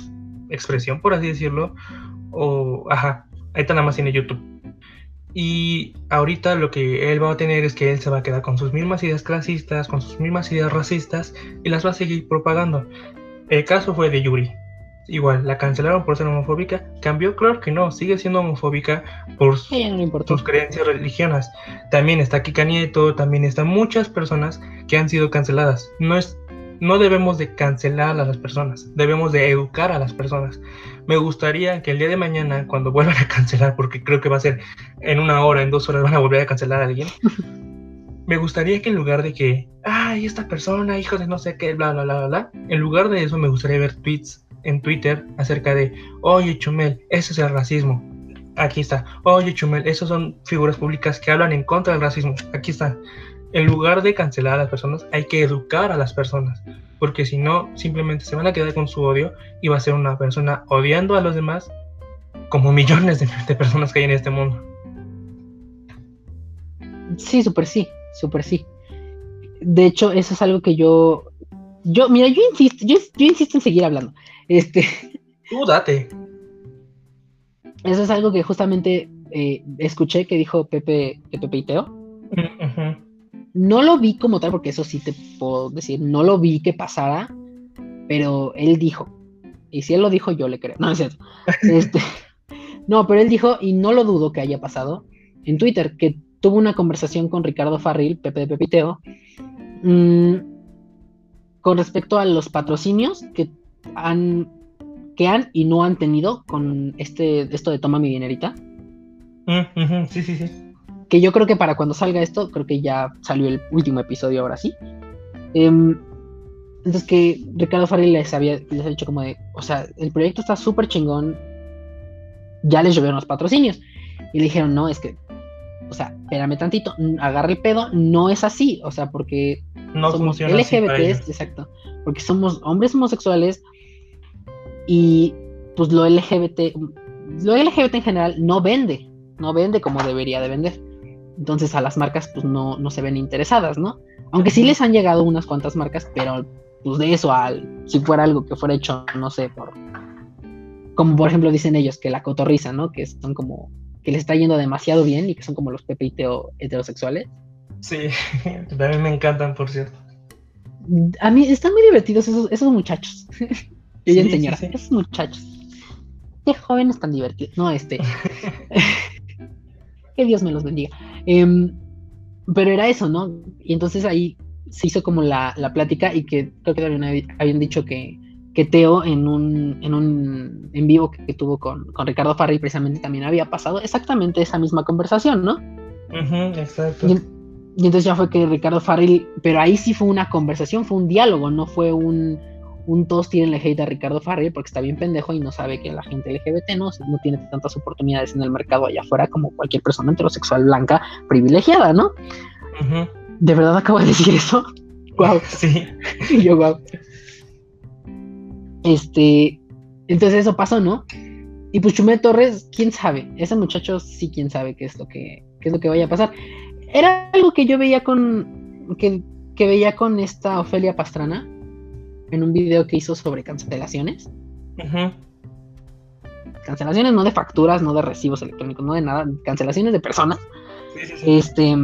expresión, por así decirlo. O, ajá, ahí está nada más tiene YouTube. Y ahorita lo que él va a tener es que él se va a quedar con sus mismas ideas clasistas, con sus mismas ideas racistas y las va a seguir propagando. El caso fue de Yuri. Igual, la cancelaron por ser homofóbica. Cambió, claro que no, sigue siendo homofóbica por sus creencias religiosas. También está Kika Nieto, también están muchas personas que han sido canceladas. No es no debemos de cancelar a las personas, debemos de educar a las personas. Me gustaría que el día de mañana, cuando vuelvan a cancelar, porque creo que va a ser en una hora, en dos horas van a volver a cancelar a alguien, (laughs) me gustaría que en lugar de que, ay, esta persona, hijo de no sé qué, bla, bla, bla, bla, en lugar de eso me gustaría ver tweets en Twitter acerca de, oye Chumel, eso es el racismo. Aquí está. Oye Chumel, esas son figuras públicas que hablan en contra del racismo. Aquí está. En lugar de cancelar a las personas, hay que educar a las personas. Porque si no, simplemente se van a quedar con su odio y va a ser una persona odiando a los demás como millones de, personas que hay en este mundo. Sí, súper sí, súper sí. De hecho, eso es algo que yo yo, mira, yo insisto, yo, insisto en seguir hablando. Este. (laughs) Tú date. Eso es algo que justamente eh, escuché que dijo Pepe, Pepe Iteo. No lo vi como tal, porque eso sí te puedo decir, no lo vi que pasara, pero él dijo, y si él lo dijo, yo le creo. No, es cierto. (laughs) Este, no, pero él dijo, y no lo dudo que haya pasado, en Twitter, que tuvo una conversación con Ricardo Farril, Pepe de Pepiteo, mmm, con respecto a los patrocinios que han, que han y no han tenido con este, esto de Toma mi dinerita. Mm, sí, sí, sí. Que yo creo que para cuando salga esto, creo que ya salió el último episodio ahora sí. Em, entonces que Ricardo Farrell les había, les ha dicho como de, o sea, el proyecto está súper chingón, ya les llovieron los patrocinios. Y le dijeron, no, es que, o sea, espérame tantito, agarra el pedo, no es así, o sea, porque no somos LGBTs, exacto, porque somos hombres homosexuales y pues lo LGBT, lo LGBT en general no vende, no vende como debería de vender. Entonces a las marcas pues no, no se ven interesadas, ¿no? Aunque sí les han llegado unas cuantas marcas, pero pues de eso al, si fuera algo que fuera hecho, no sé, por, como por ejemplo dicen ellos, que la cotorriza, ¿no? Que son como, que les está yendo demasiado bien y que son como los pepiteo heterosexuales Sí, (laughs) también me encantan, por cierto. A mí están muy divertidos esos, esos muchachos. Yo ya señora, esos muchachos. Qué jóvenes tan divertidos. No, este. (laughs) (laughs) que Dios me los bendiga. Em, pero era eso, ¿no? Y entonces ahí se hizo como la, la plática y que creo que habían, habían dicho que, que Teo en un, en un en vivo que, tuvo con, con, Ricardo Farri precisamente también había pasado exactamente esa misma conversación, ¿no? exacto. y entonces ya fue que Ricardo Farrell, pero ahí sí fue una conversación, fue un diálogo, no fue un, un todos tienen hate a Ricardo Farrell porque está bien pendejo y no sabe que la gente LGBT no, no tiene tantas oportunidades en el mercado allá afuera como cualquier persona heterosexual blanca privilegiada, ¿no? ¿De verdad acabo de decir eso? (laughs) Wow. Sí. (laughs) yo, wow. Este, entonces eso pasó, ¿no? Y pues Chumel Torres, quién sabe, ese muchacho sí quién sabe qué es lo que, qué es lo que vaya a pasar era algo que yo veía con. Que, veía con esta Ofelia Pastrana en un video que hizo sobre cancelaciones. Cancelaciones no de facturas, no de recibos electrónicos, no de nada, cancelaciones de personas. Este.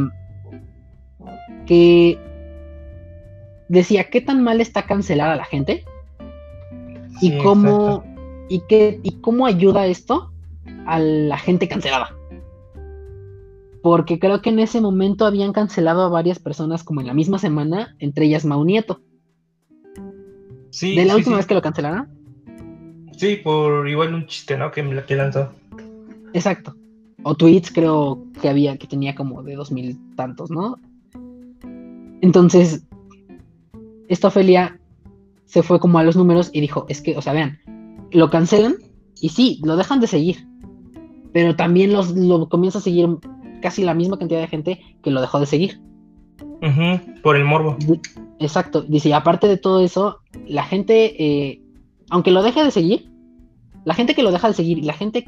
Que decía qué tan mal está cancelada la gente y cómo y qué y cómo ayuda esto a la gente cancelada porque creo que en ese momento habían cancelado a varias personas como en la misma semana, entre ellas Mau Nieto. Sí. ¿De la última vez que lo cancelaron? Sí, por igual un chiste, ¿no? Que, que lanzó. Exacto. O tweets creo que había, que tenía como de dos mil tantos, ¿no? Entonces, esta Ofelia se fue como a los números y dijo, es que, o sea, vean, lo cancelan y sí, lo dejan de seguir, pero también los, lo comienza a seguir casi la misma cantidad de gente que lo dejó de seguir. Por el morbo. Exacto. Dice, aparte de todo eso, la gente, eh, aunque lo deje de seguir, la gente que lo deja de seguir la gente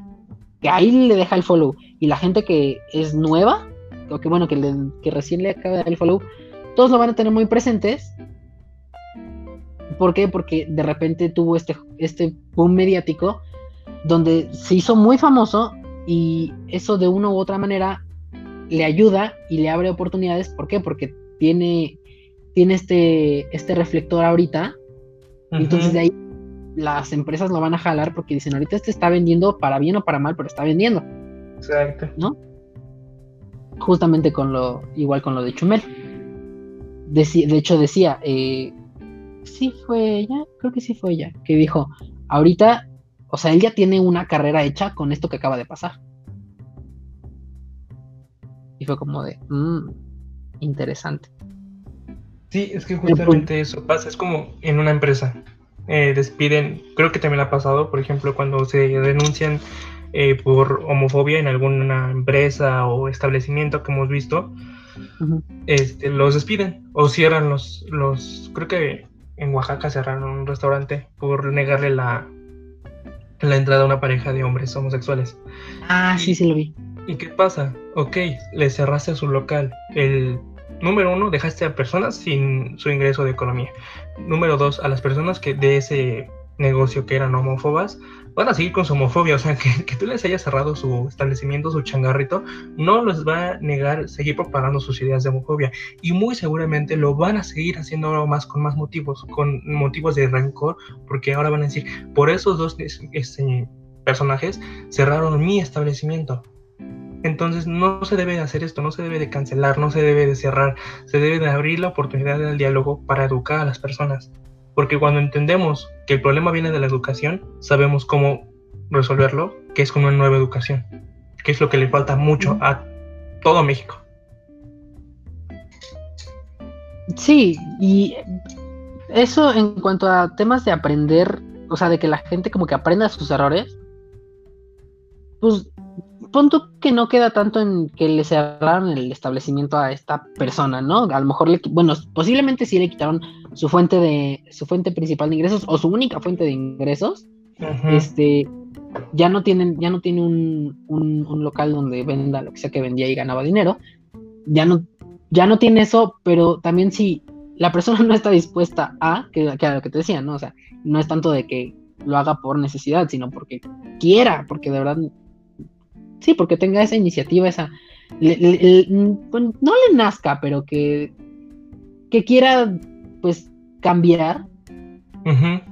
que ahí le deja el follow y la gente que es nueva, o que bueno, que, que recién le acaba de dar el follow, todos lo van a tener muy presentes. ¿Por qué? Porque de repente tuvo este, este boom mediático donde se hizo muy famoso y eso de una u otra manera le ayuda y le abre oportunidades. ¿Por qué? Porque tiene, tiene este, este reflector ahorita. Entonces de ahí las empresas lo van a jalar porque dicen, ahorita este está vendiendo para bien o para mal, pero está vendiendo. Exacto. ¿No? Justamente con lo, igual con lo de Chumel. De, hecho decía, eh, sí fue ella, creo que sí fue ella, que dijo, ahorita, o sea, él ya tiene una carrera hecha con esto que acaba de pasar. Y fue como de, mmm, interesante. Sí, es que justamente eso pasa, es como en una empresa. Eh, despiden, creo que también ha pasado, por ejemplo, cuando se denuncian eh, por homofobia en alguna empresa o establecimiento que hemos visto, este, los despiden o cierran los, los, creo que en Oaxaca cerraron un restaurante por negarle la, la entrada a una pareja de hombres homosexuales. Ah, sí, sí lo vi. ¿Y qué pasa? Ok, le cerraste su local. El número uno, dejaste a personas sin su ingreso de economía. Número dos, a las personas que de ese negocio que eran homófobas van a seguir con su homofobia. O sea, (laughs) que, que tú les hayas cerrado su establecimiento, su changarrito, no les va a negar seguir propagando sus ideas de homofobia. Y muy seguramente lo van a seguir haciendo más con más motivos, con motivos de rencor, porque ahora van a decir, por esos dos este, personajes cerraron mi establecimiento entonces no se debe de hacer esto, no se debe de cancelar, no se debe de cerrar, se debe de abrir la oportunidad del diálogo para educar a las personas. Porque cuando entendemos que el problema viene de la educación, sabemos cómo resolverlo, que es con una nueva educación, que es lo que le falta mucho a todo México. Sí, y eso en cuanto a temas de aprender, o sea, de que la gente como que aprenda sus errores, pues punto que no queda tanto en que le cerraron el establecimiento a esta persona, ¿no? A lo mejor le, bueno, posiblemente sí le quitaron su fuente de, su fuente principal de ingresos o su única fuente de ingresos. Este, ya no tienen, ya no tiene un, un, local donde venda lo que sea que vendía y ganaba dinero. Ya no, ya no tiene eso, pero también si la persona (laughs) no está dispuesta a, que, que a lo que te decía, ¿no? O sea, no es tanto de que lo haga por necesidad, sino porque quiera, porque de verdad Sí, porque tenga esa iniciativa, esa. Pues, no le nazca, pero que, que quiera, pues, cambiar.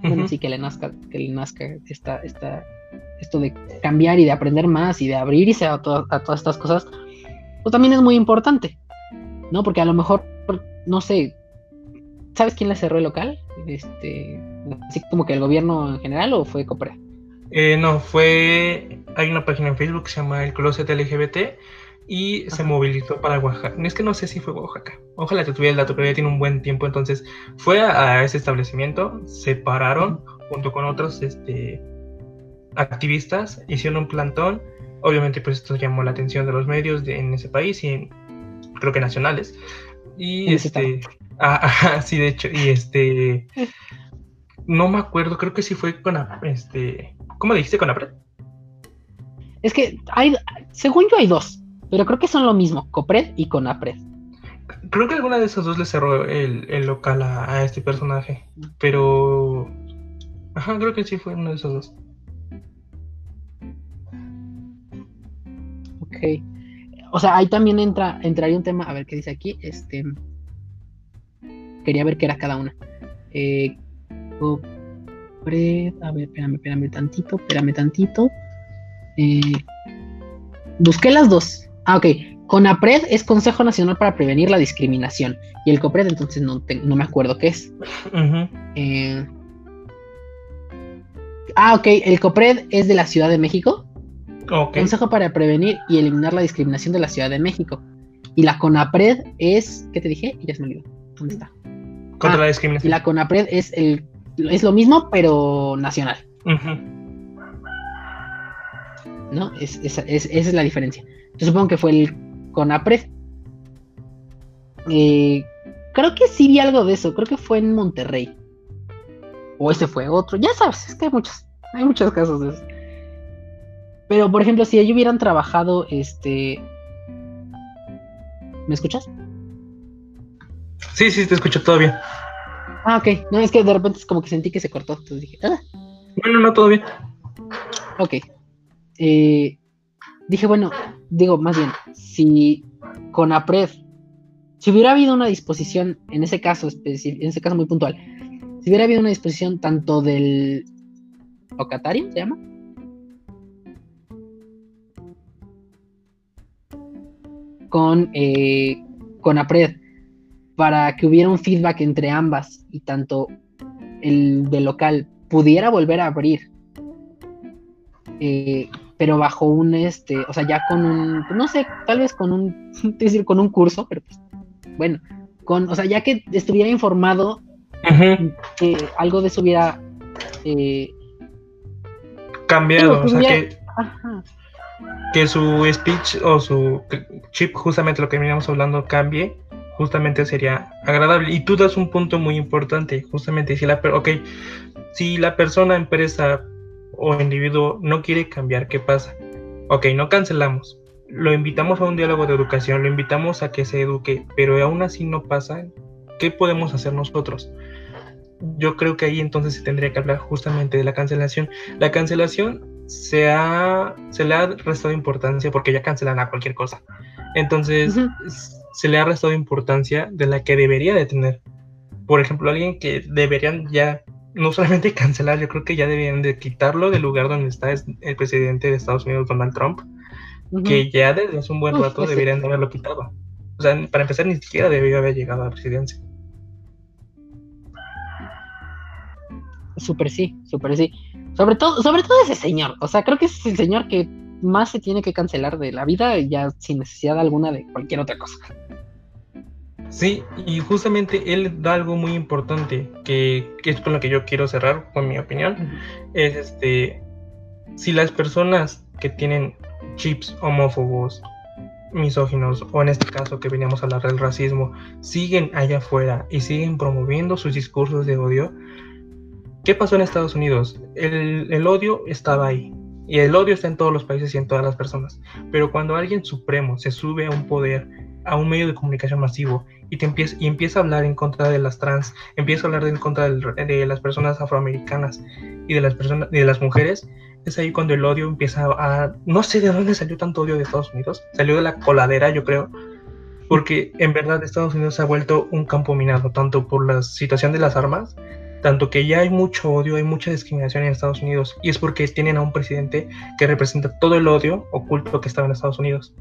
bueno, sí, que le nazca, que le nazca esta, esta, esto de cambiar y de aprender más y de abrirse a, a todas estas cosas, pues también es muy importante, ¿no? Porque a lo mejor, no sé, ¿sabes quién le cerró el local? Este, así como que el gobierno en general o fue Copra. Eh, no, fue. Hay una página en Facebook que se llama El Closet LGBT y se movilizó para Oaxaca. Es que no sé si fue Oaxaca. Ojalá te tuviera el dato, pero ya tiene un buen tiempo. Entonces fue a, ese establecimiento, se pararon junto con otros este, activistas, hicieron un plantón. Obviamente, pues esto llamó la atención de los medios en ese país y creo que nacionales. Y este. (laughs) Ah, sí, de hecho. Y este. No me acuerdo, creo que sí fue con este. ¿Cómo dijiste con APRED? Es que hay, según yo hay dos, pero creo que son lo mismo, COPRED y CONAPRED. Creo que alguna de esas dos le cerró el, local a, este personaje, pero... Ajá, creo que sí fue uno de esos dos. Ok. O sea, ahí también entra, entraría un tema, a ver qué dice aquí, este... Quería ver qué era cada una. Eh, A ver, espérame, espérame tantito, espérame tantito. Eh, busqué las dos. Ah, ok. CONAPRED es Consejo Nacional para Prevenir la Discriminación. Y el COPRED, entonces no, no me acuerdo qué es. Eh, ah, ok. El COPRED es de la Ciudad de México. Consejo para Prevenir y Eliminar la Discriminación de la Ciudad de México. Y la CONAPRED es. ¿Qué te dije? Ya se me olvidó. ¿Dónde está? Contra la ah, discriminación. Y la CONAPRED es, el, es lo mismo, pero nacional. ¿no? Es, esa es la diferencia. Yo supongo que fue el CONAPRED. Eh, creo que sí vi algo de eso, creo que fue en Monterrey. O ese fue otro, ya sabes, es que hay muchos, hay muchos casos de eso. Pero por ejemplo, si ellos hubieran trabajado, este... ¿Me escuchas? Sí, sí, te escucho bien. Ah, ok. No, es que de repente es como que sentí que se cortó. Entonces dije, ah. Bueno, no, todo bien. Ok. Eh, dije, bueno, digo más bien, si con APRED, si hubiera habido una disposición, en ese caso, en ese caso muy puntual, si hubiera habido una disposición tanto del locatario, ¿se llama? Con, eh, con APRED, para que hubiera un feedback entre ambas y tanto el del local pudiera volver a abrir eh, pero bajo un, este, o sea, ya con un, no sé, tal vez con un, (laughs) decir, con un curso, pero pues, bueno, con, o sea, ya que estuviera informado que algo de eso hubiera eh, cambiado, o sea, que, que su speech o su chip, justamente lo que veníamos hablando, cambie, justamente sería agradable. Y tú das un punto muy importante, justamente si la, ok, si la persona, empresa, o individuo no quiere cambiar, ¿qué pasa? Ok, no cancelamos. Lo invitamos a un diálogo de educación, lo invitamos a que se eduque, pero aún así no pasa. ¿Qué podemos hacer nosotros? Yo creo que ahí entonces se tendría que hablar justamente de la cancelación. La cancelación se, ha, se le ha restado importancia porque ya cancelan a cualquier cosa. Entonces, se le ha restado importancia de la que debería de tener. Por ejemplo, alguien que deberían ya no solamente (laughs) cancelar, yo creo que ya deberían de quitarlo del lugar donde está el presidente de Estados Unidos, Donald Trump, que ya desde hace un buen rato deberían de haberlo quitado. O sea, para empezar, ni siquiera debió haber llegado a la presidencia. Súper sí, súper sí. Sobre todo, sobre todo ese señor. O sea, creo que es el señor que más se tiene que cancelar de la vida, ya sin necesidad alguna de cualquier otra cosa. Sí, y justamente él da algo muy importante, que, es con lo que yo quiero cerrar, con mi opinión, es este, si las personas que tienen chips homófobos, misóginos, o en este caso que veníamos a hablar del racismo, siguen allá afuera y siguen promoviendo sus discursos de odio, ¿qué pasó en Estados Unidos? El, el odio estaba ahí, y el odio está en todos los países y en todas las personas, pero cuando alguien supremo se sube a un poder, a un medio de comunicación masivo y, empieza, y empieza a hablar en contra de las trans, empieza a hablar en contra de, las personas afroamericanas y de las, personas, de las mujeres, es ahí cuando el odio empieza a... No sé de dónde salió tanto odio de Estados Unidos, salió de la coladera yo creo, porque en verdad Estados Unidos se ha vuelto un campo minado, tanto por la situación de las armas, tanto que ya hay mucho odio, hay mucha discriminación en Estados Unidos, y es porque tienen a un presidente que representa todo el odio oculto que estaba en Estados Unidos.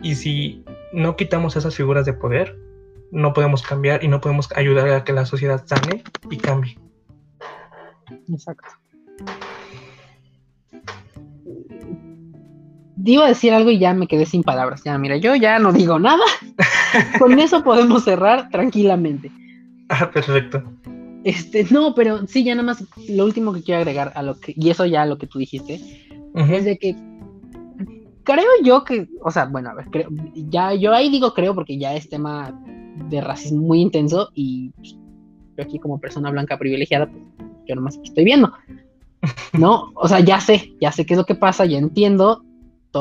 Y si no quitamos esas figuras de poder, no podemos cambiar y no podemos ayudar a que la sociedad sane y cambie. Exacto. a decir algo y ya me quedé sin palabras. Ya, mira, yo ya no digo nada. (laughs) Con eso podemos cerrar tranquilamente. Ah, perfecto. Este, no, pero sí, ya nada más lo último que quiero agregar a lo que, y eso ya a lo que tú dijiste, es de que creo yo que, o sea, bueno, a ver, creo, ya yo ahí digo creo porque ya es tema de racismo muy intenso y pues, yo aquí como persona blanca privilegiada, pues yo nomás estoy viendo. ¿No? O sea, ya sé, ya sé qué es lo que pasa, ya entiendo,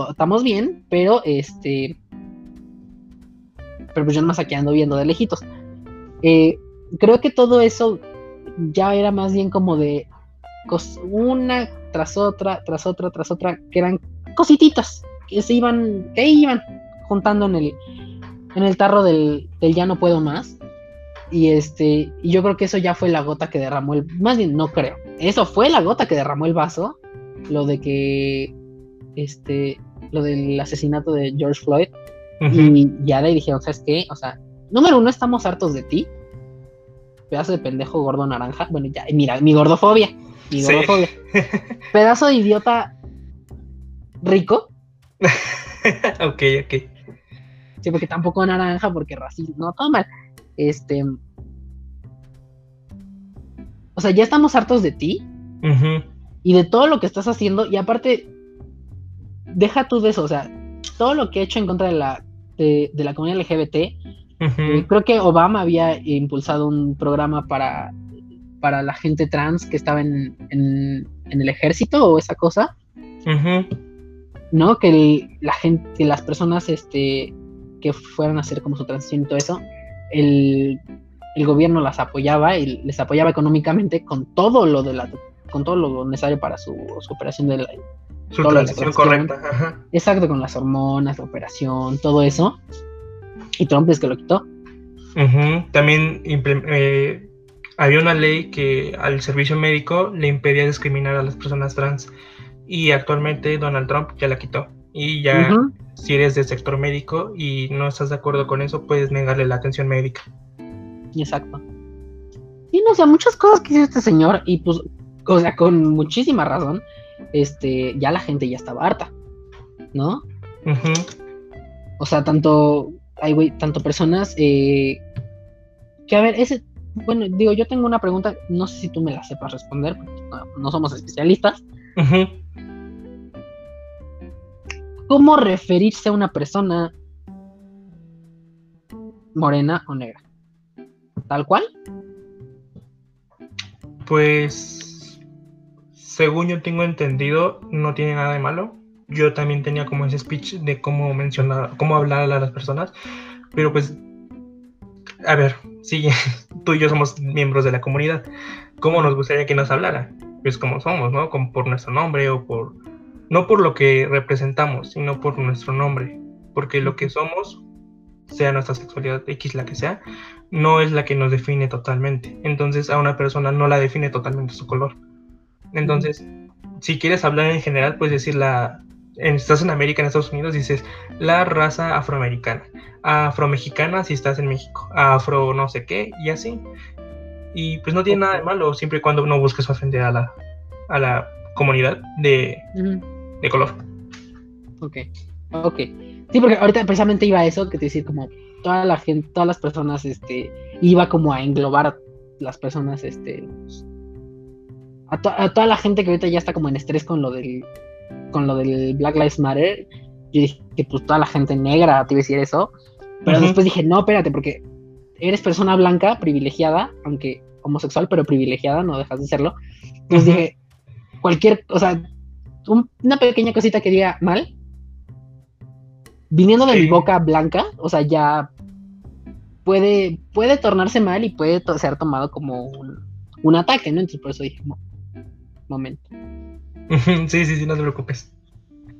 estamos bien, pero este. Pero pues yo nomás aquí ando viendo de lejitos. Eh, creo que todo eso ya era más bien como de una tras otra, tras otra, tras otra, que eran cosititas que se iban, que iban juntando en el, en el tarro del, del ya no puedo más. Y este, y yo creo que eso ya fue la gota que derramó el, más bien no creo, eso fue la gota que derramó el vaso, lo de que, este, lo del asesinato de George Floyd. Y ya le dijeron, ¿sabes qué? O sea, número uno, estamos hartos de ti. Pedazo de pendejo gordo naranja. Bueno, ya, mira, mi gordofobia. Mi gordofobia. (laughs) Pedazo de idiota rico. ok, ok. Sí, porque tampoco naranja, porque racismo. No, todo mal. Este. O sea, ya estamos hartos de ti. Y de todo lo que estás haciendo. Y aparte, deja tú de eso. O sea, todo lo que he hecho en contra de la, de, la comunidad LGBT. Eh, creo que Obama había impulsado un programa para, para la gente trans que estaba en, en, el ejército o esa cosa. ¿No? Que la gente, que las personas este, que fueran a hacer como su transición y todo eso, el, gobierno las apoyaba y les apoyaba económicamente con todo lo de la con todo lo necesario para su, operación de la, su transición correcta. Exacto, con las hormonas, la operación, todo eso. Y Trump es que lo quitó. También eh, había una ley que al servicio médico le impedía discriminar a las personas trans. Y actualmente Donald Trump ya la quitó. Y ya, si eres del sector médico y no estás de acuerdo con eso, puedes negarle la atención médica. Exacto. Y no, o sea, muchas cosas que hizo este señor, y pues, o sea, con muchísima razón, este, ya la gente ya estaba harta, ¿no? O sea, tanto, hay, güey, tanto personas, eh, que a ver, ese, bueno, digo, yo tengo una pregunta, no sé si tú me la sepas responder, porque no, somos especialistas. ¿Cómo referirse a una persona morena o negra? ¿Tal cual? Pues, según yo tengo entendido, no tiene nada de malo. Yo también tenía como ese speech de cómo mencionar, cómo hablar a las personas, pero pues, a ver, sí, (laughs) tú y yo somos miembros de la comunidad. ¿Cómo nos gustaría que nos hablara? Pues como somos, ¿no? Como por nuestro nombre o por no por lo que representamos, sino por nuestro nombre, porque lo que somos, sea nuestra sexualidad X la que sea, no es la que nos define totalmente. Entonces a una persona no la define totalmente su color. Entonces, si quieres hablar en general, puedes decir la... En, estás en América, en Estados Unidos, dices la raza afroamericana, afromexicana si estás en México, afro no sé qué, y así. Y pues no tiene nada de malo, siempre y cuando no busques ofender a la, a la comunidad de, de color. Ok, ok. Sí, porque ahorita precisamente iba a eso, que te decir como toda la gente, todas las personas, este, iba como a englobar las personas, este, a, toda la gente que ahorita ya está como en estrés con lo del, con lo del Black Lives Matter. Yo dije que pues toda la gente negra te iba a decir eso, pero después dije, no, espérate, porque eres persona blanca, privilegiada, aunque homosexual, pero privilegiada, no dejas de serlo. Entonces dije, cualquier, o sea, una pequeña cosita que diga mal, viniendo de mi boca blanca, o sea, ya puede, puede tornarse mal y puede ser tomado como un, ataque, ¿no? Entonces por eso dije, momento. (laughs) Sí, sí, sí, no te preocupes.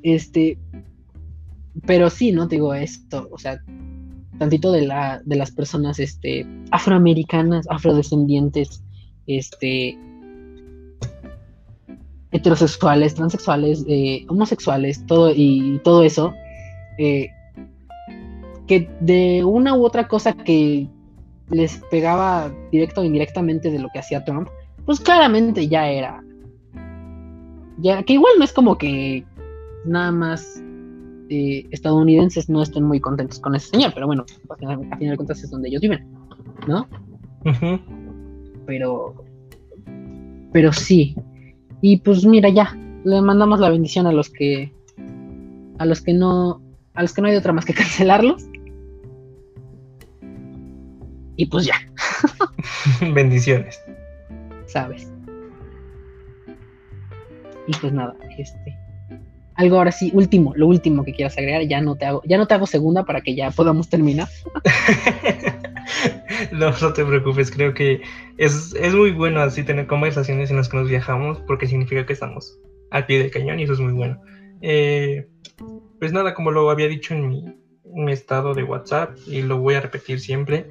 Este, pero sí, ¿no? Te digo esto, o sea, tantito de, la, de las personas este, afroamericanas, afrodescendientes, este, heterosexuales, transexuales, eh, homosexuales, todo y todo eso, eh, que de una u otra cosa que les pegaba directo o indirectamente de lo que hacía Trump, pues claramente ya era. Ya, que igual no es como que nada más eh, estadounidenses no estén muy contentos con ese señor, pero bueno, a final, de cuentas es donde ellos viven, ¿no? Pero, pero sí. Y pues mira, ya, le mandamos la bendición a los que, a los que no, a los que no hay otra más que (laughs) cancelarlos. Y pues ya. (laughs) Bendiciones. Sabes. Y pues nada, este. Algo ahora sí, último, lo último que quieras agregar, ya no te hago, ya no te hago segunda para que ya podamos terminar. (laughs) (laughs) no, te preocupes, creo que es, muy bueno así tener conversaciones en las que nos viajamos, porque significa que estamos al pie del cañón y eso es muy bueno. Eh, pues nada, como lo había dicho en mi, estado de WhatsApp y lo voy a repetir siempre,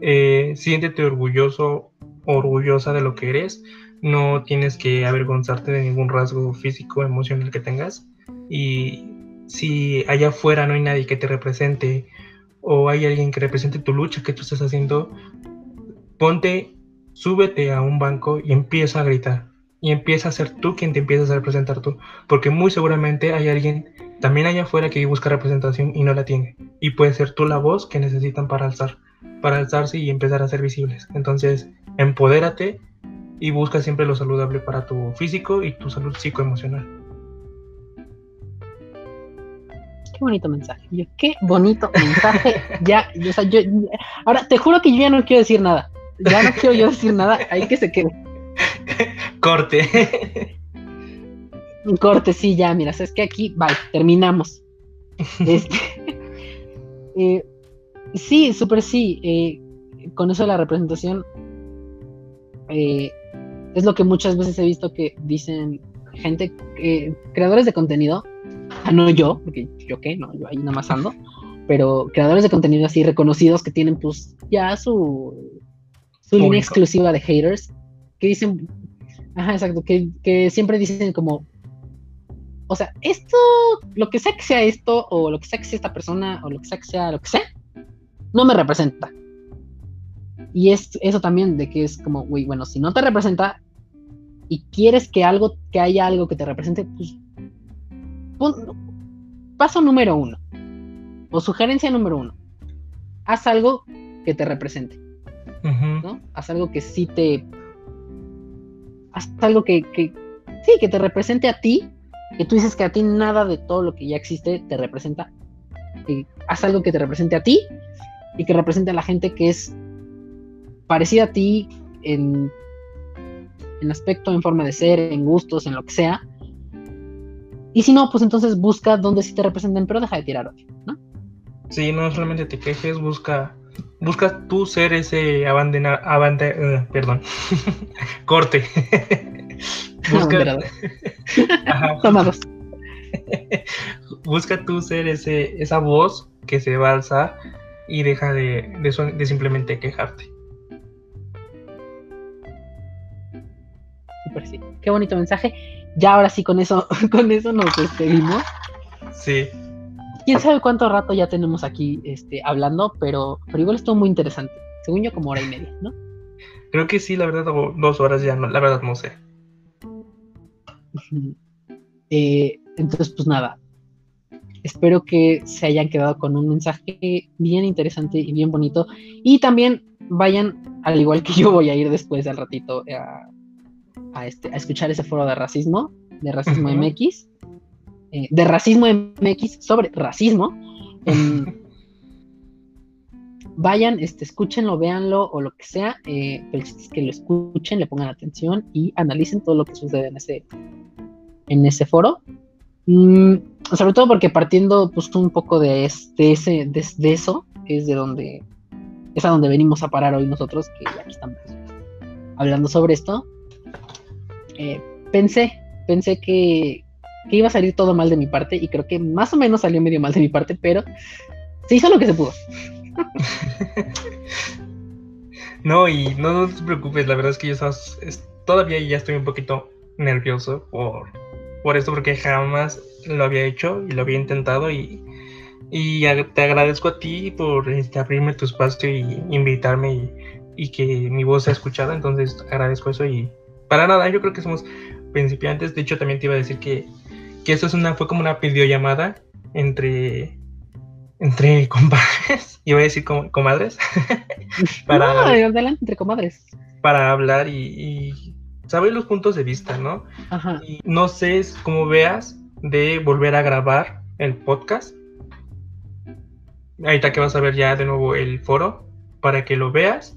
eh, siéntete orgulloso, orgullosa de lo que eres. No tienes que avergonzarte de ningún rasgo físico, emocional que tengas. Y si allá afuera no hay nadie que te represente o hay alguien que represente tu lucha que tú estás haciendo, ponte, súbete a un banco y empieza a gritar. Y empieza a ser tú quien te empiezas a representar tú. Porque muy seguramente hay alguien también allá afuera que busca representación y no la tiene. Y puede ser tú la voz que necesitan para alzar para alzarse y empezar a ser visibles. Entonces, empodérate y busca siempre lo saludable para tu físico y tu salud psicoemocional. Qué bonito mensaje. qué bonito mensaje. (laughs) ya, o sea, yo, ahora te juro que yo ya no quiero decir nada. Ya no quiero yo decir nada. Ahí que se quede. Corte. Corte, sí, ya, mira, es que aquí, vale, terminamos. Este, (laughs) eh, Sí, súper sí. Eh, con eso de la representación, eh, es lo que muchas veces he visto que dicen gente, eh, creadores de contenido, no yo, porque yo qué, no, yo ahí nada más ando, pero creadores de contenido así reconocidos que tienen pues ya su, su línea exclusiva de haters, que dicen, ajá, exacto, que, que siempre dicen como, o sea, esto, lo que sea que sea esto, o lo que sea que sea esta persona, o lo que sea que sea lo que sea, no me representa. Y es eso también de que es como, güey, bueno, si no te representa y quieres que algo, que haya algo que te represente, pues paso número uno o sugerencia número uno, haz algo que te represente, ¿no? Haz algo que sí te, haz algo que, que, sí, que te represente a ti, que tú dices que a ti nada de todo lo que ya existe te representa, haz algo que te represente a ti y que represente a la gente que es parecida a ti en, en aspecto, en forma de ser, en gustos, en lo que sea. Y si no, pues entonces busca donde sí te representen, pero deja de tirar odio, ¿no? Sí, no solamente te quejes, busca, busca tú ser ese abandonar, uh, perdón, (laughs) corte. (laughs) busca, (laughs) Tomados. busca tú ser ese, esa voz que se va a alzar y deja de, de, simplemente quejarte. Super sí. Qué bonito mensaje. Ya ahora sí con eso, (laughs) con eso nos despedimos. Sí. Quién sabe cuánto rato ya tenemos aquí este, hablando, pero, pero igual estuvo muy interesante. Según yo, como hora y media, ¿no? Creo que sí, la verdad, dos horas ya, no, la verdad no sé. Eh, entonces, pues nada, Espero que se hayan quedado con un mensaje bien interesante y bien bonito. Y también vayan, al igual que yo voy a ir después al ratito a, este, a escuchar ese foro de racismo, de racismo MX, eh, de racismo MX sobre racismo. (laughs) vayan, este, escúchenlo, véanlo o lo que sea, eh, pero es que lo escuchen, le pongan atención y analicen todo lo que sucede en ese, en ese foro. Mm, sobre todo porque partiendo pues un poco de, este, ese, de, eso, es de donde, es a donde venimos a parar hoy nosotros, que aquí estamos hablando sobre esto, eh, pensé, pensé que, que iba a salir todo mal de mi parte y creo que más o menos salió medio mal de mi parte, pero se hizo lo que se pudo. (laughs) no, y no, te preocupes, la verdad es que yo todavía ya estoy un poquito nervioso por por esto, porque jamás lo había hecho y lo había intentado y, y te agradezco a ti por este, abrirme tu espacio y invitarme y, que mi voz sea escuchada, entonces agradezco eso y para nada, yo creo que somos principiantes, de hecho también te iba a decir que, que eso es una, fue como una videollamada entre entre compadres, (laughs) iba a decir comadres, (laughs) para, no, adelante entre comadres. Para hablar y, saber los puntos de vista, ¿no? Ajá. Y no sé cómo veas de volver a grabar el podcast. Ahorita que vas a ver ya de nuevo el foro para que lo veas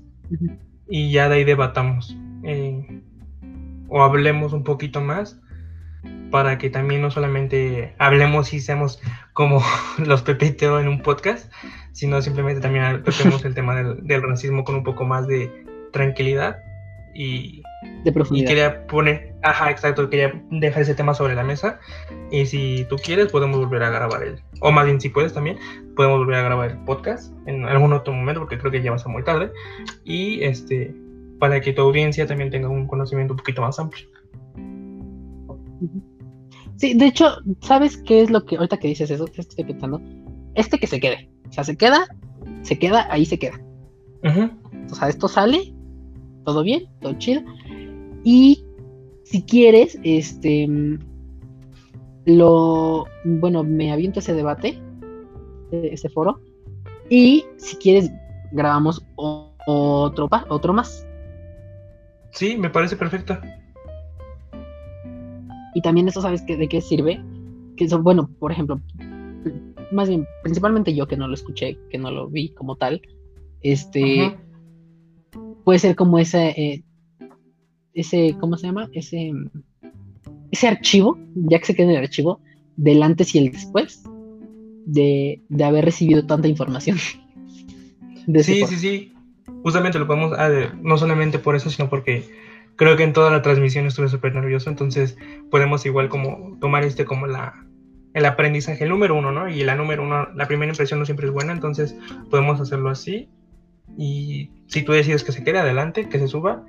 y ya de ahí debatamos eh, o hablemos un poquito más para que también no solamente hablemos y seamos como (laughs) los pepiteo en un podcast, sino simplemente también (laughs) toquemos el tema del, racismo con un poco más de tranquilidad y, de profundidad. Y quería poner, ajá, exacto, quería dejar ese tema sobre la mesa y si tú quieres podemos volver a grabar el, o más bien si puedes también, podemos volver a grabar el podcast en algún otro momento porque creo que ya va a ser muy tarde y este, para que tu audiencia también tenga un conocimiento un poquito más amplio. Sí, de hecho, ¿sabes qué es lo que ahorita que dices eso? que estoy pensando? Este que se quede. O sea, se queda, se queda, ahí se queda. O sea, esto sale, todo bien, todo chido. Y si quieres, este lo bueno, me aviento ese debate, e-, ese foro. Y si quieres, grabamos otro, otro más. Sí, me parece perfecto. Y también eso, ¿sabes de qué sirve? Que son, bueno, por ejemplo, más bien, principalmente yo que no lo escuché, que no lo vi como tal, este, puede ser como ese, eh, ese, ¿cómo se llama? Ese, ese archivo, ya que se queda en el archivo, del antes y el después de, de haber recibido tanta información. (laughs) sí, sí, sí. Justamente lo podemos, ah, no solamente por eso, sino porque creo que en toda la transmisión estuve súper nervioso, entonces podemos igual como tomar este como la, el aprendizaje el número uno, ¿no? Y la número uno, la primera impresión no siempre es buena, entonces podemos hacerlo así. Y si tú decides que se quede adelante, que se suba,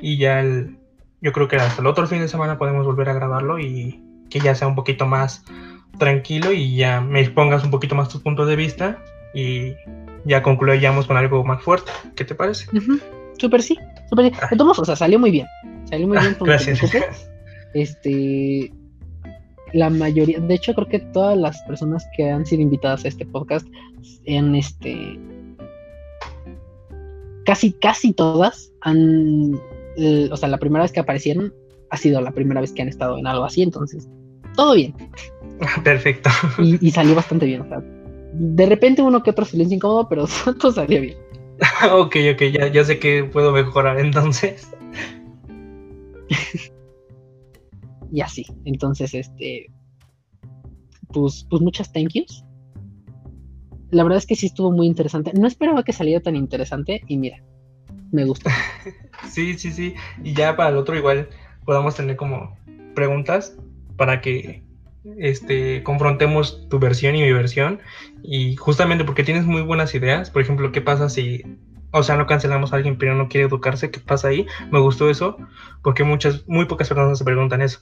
y ya el, yo creo que hasta el otro fin de semana podemos volver a grabarlo y que ya sea un poquito más tranquilo y ya me expongas un poquito más tus puntos de vista y ya concluyamos con algo más fuerte. ¿Qué te parece? Súper sí, súper sí. Ah. o sea, salió muy bien. Salió muy bien. Gracias. (laughs) Este, la mayoría, de hecho creo que todas las personas que han sido invitadas a este podcast en este casi casi todas han eh, o sea la primera vez que aparecieron ha sido la primera vez que han estado en algo así entonces todo bien (laughs) perfecto y, salió bastante bien o sea de repente uno que otro silencio incómodo pero (laughs) todo salió bien (laughs) ok, ok, ya, ya sé que puedo mejorar entonces. y así, entonces, este, pues, pues muchas thank yous. La verdad es que sí estuvo muy interesante. No esperaba que saliera tan interesante y mira, me gusta. (laughs) sí, sí, sí. Y ya para el otro igual podamos tener como preguntas para que este, confrontemos tu versión y mi versión. Y justamente porque tienes muy buenas ideas, por ejemplo, ¿qué pasa si, o sea, no cancelamos a alguien pero no quiere educarse? ¿Qué pasa ahí? Me gustó eso, porque muchas, muy pocas personas se preguntan eso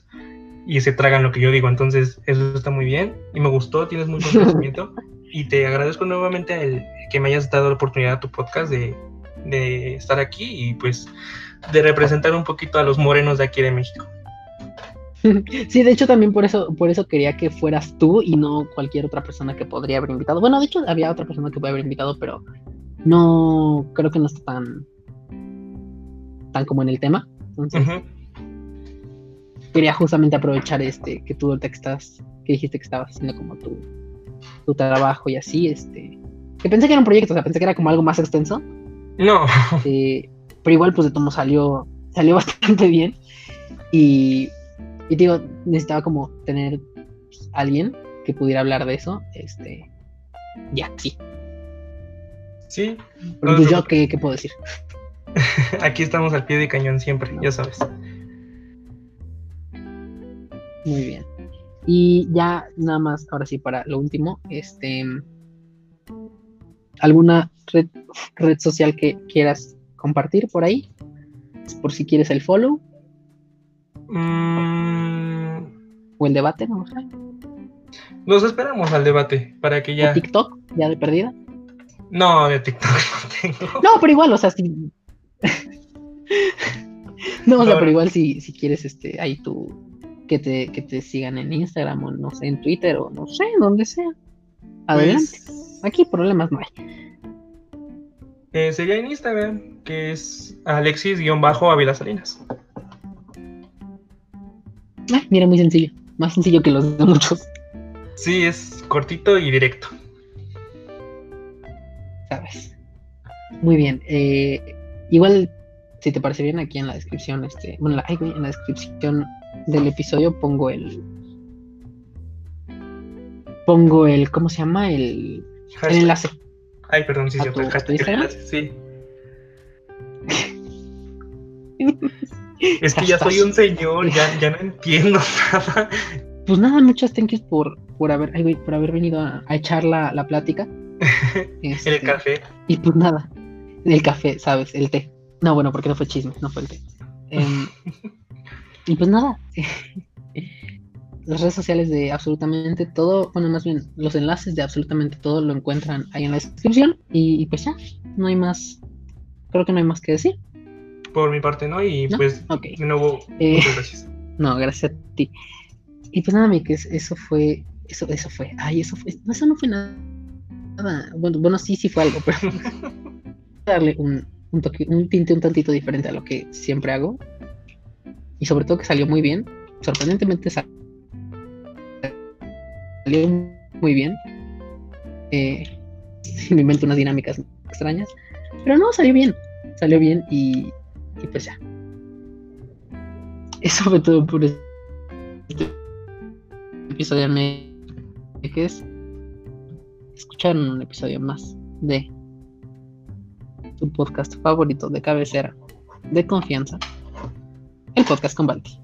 y se tragan lo que yo digo. Entonces, eso está muy bien y me gustó, tienes mucho (laughs) conocimiento. y te agradezco nuevamente el que me hayas dado la oportunidad a tu podcast de, de estar aquí y pues de representar un poquito a los morenos de aquí de México. (laughs) Sí, de hecho también por eso, por eso quería que fueras tú y no cualquier otra persona que podría haber invitado. Bueno, de hecho había otra persona que podría haber invitado, pero no creo que no está tan tan como en el tema. Entonces, quería justamente aprovechar este que tú te estás, que dijiste que estabas haciendo como tu, tu trabajo y así, este, que pensé que era un proyecto, o sea, pensé que era como algo más extenso. No. Eh, pero igual pues de todo salió salió (laughs) bastante bien y y digo, necesitaba como tener alguien que pudiera hablar de eso. Este, ya, sí. Sí. Pues yo, ¿qué, ¿qué, puedo decir? (laughs) Aquí estamos al pie de cañón siempre, ya sabes. Muy bien. Y ya nada más, ahora sí, para lo último, este, ¿alguna red, red social que quieras compartir por ahí? Por si quieres el follow. Mm. O el debate, no sé. Nos esperamos al debate para que ya. TikTok? ¿Ya de perdida? No, de TikTok (laughs) no tengo. No, pero igual, o sea, si. (laughs) no, o sea, pero igual si, si quieres, este, ahí tú. Que te, que te sigan en Instagram o no sé, en Twitter o no sé, donde sea. Adelante. Pues, Aquí problemas no hay. eh, sería en Instagram, que es Alexis-Ávila Salinas. Ay, mira, muy sencillo. Más sencillo que los de muchos, Sí, es cortito y directo. ¿sabes? Muy bien. eh, igual, si te parece bien, aquí en la descripción, este, bueno, la- ay, güey, en la descripción del episodio pongo el. Pongo el, ¿cómo se llama? El, el enlace. Ay, perdón, sí, ¿A tu- el a tu hashtag, Instagram? (laughs) sí. (laughs) Es que ya soy un señor, ya, ya no entiendo nada. Pues nada, muchas thank yous por, por haber, ay, güey, por haber venido a, a echar la, la plática. (laughs) El Este, café. Y pues nada, el café, ¿sabes? El té. No, bueno, porque no fue chisme, no fue el té. Em, (laughs) y pues nada, las redes sociales de absolutamente todo, bueno, más bien los enlaces de absolutamente todo lo encuentran ahí en la descripción. Y, y pues ya, no hay más, creo que no hay más que decir. Por mi parte, ¿no? Y ¿No? pues, Ok. de nuevo, Eh, muchas gracias. No, gracias a ti. Y pues nada, Mikes, eso fue, eso, eso fue, ay, eso fue, no, eso no fue nada. Bueno, bueno, sí, sí fue algo, pero (laughs) darle un, un toque, un tinte un tantito diferente a lo que siempre hago. Y sobre todo que salió muy bien. Sorprendentemente sal- salió muy bien. Eh, (laughs) me invento unas dinámicas extrañas. Pero no, salió bien. Salió bien y, y pues ya. Eso fue todo por este episodio de es Escucharon un episodio más de tu podcast favorito de cabecera, de confianza, el podcast con Balti.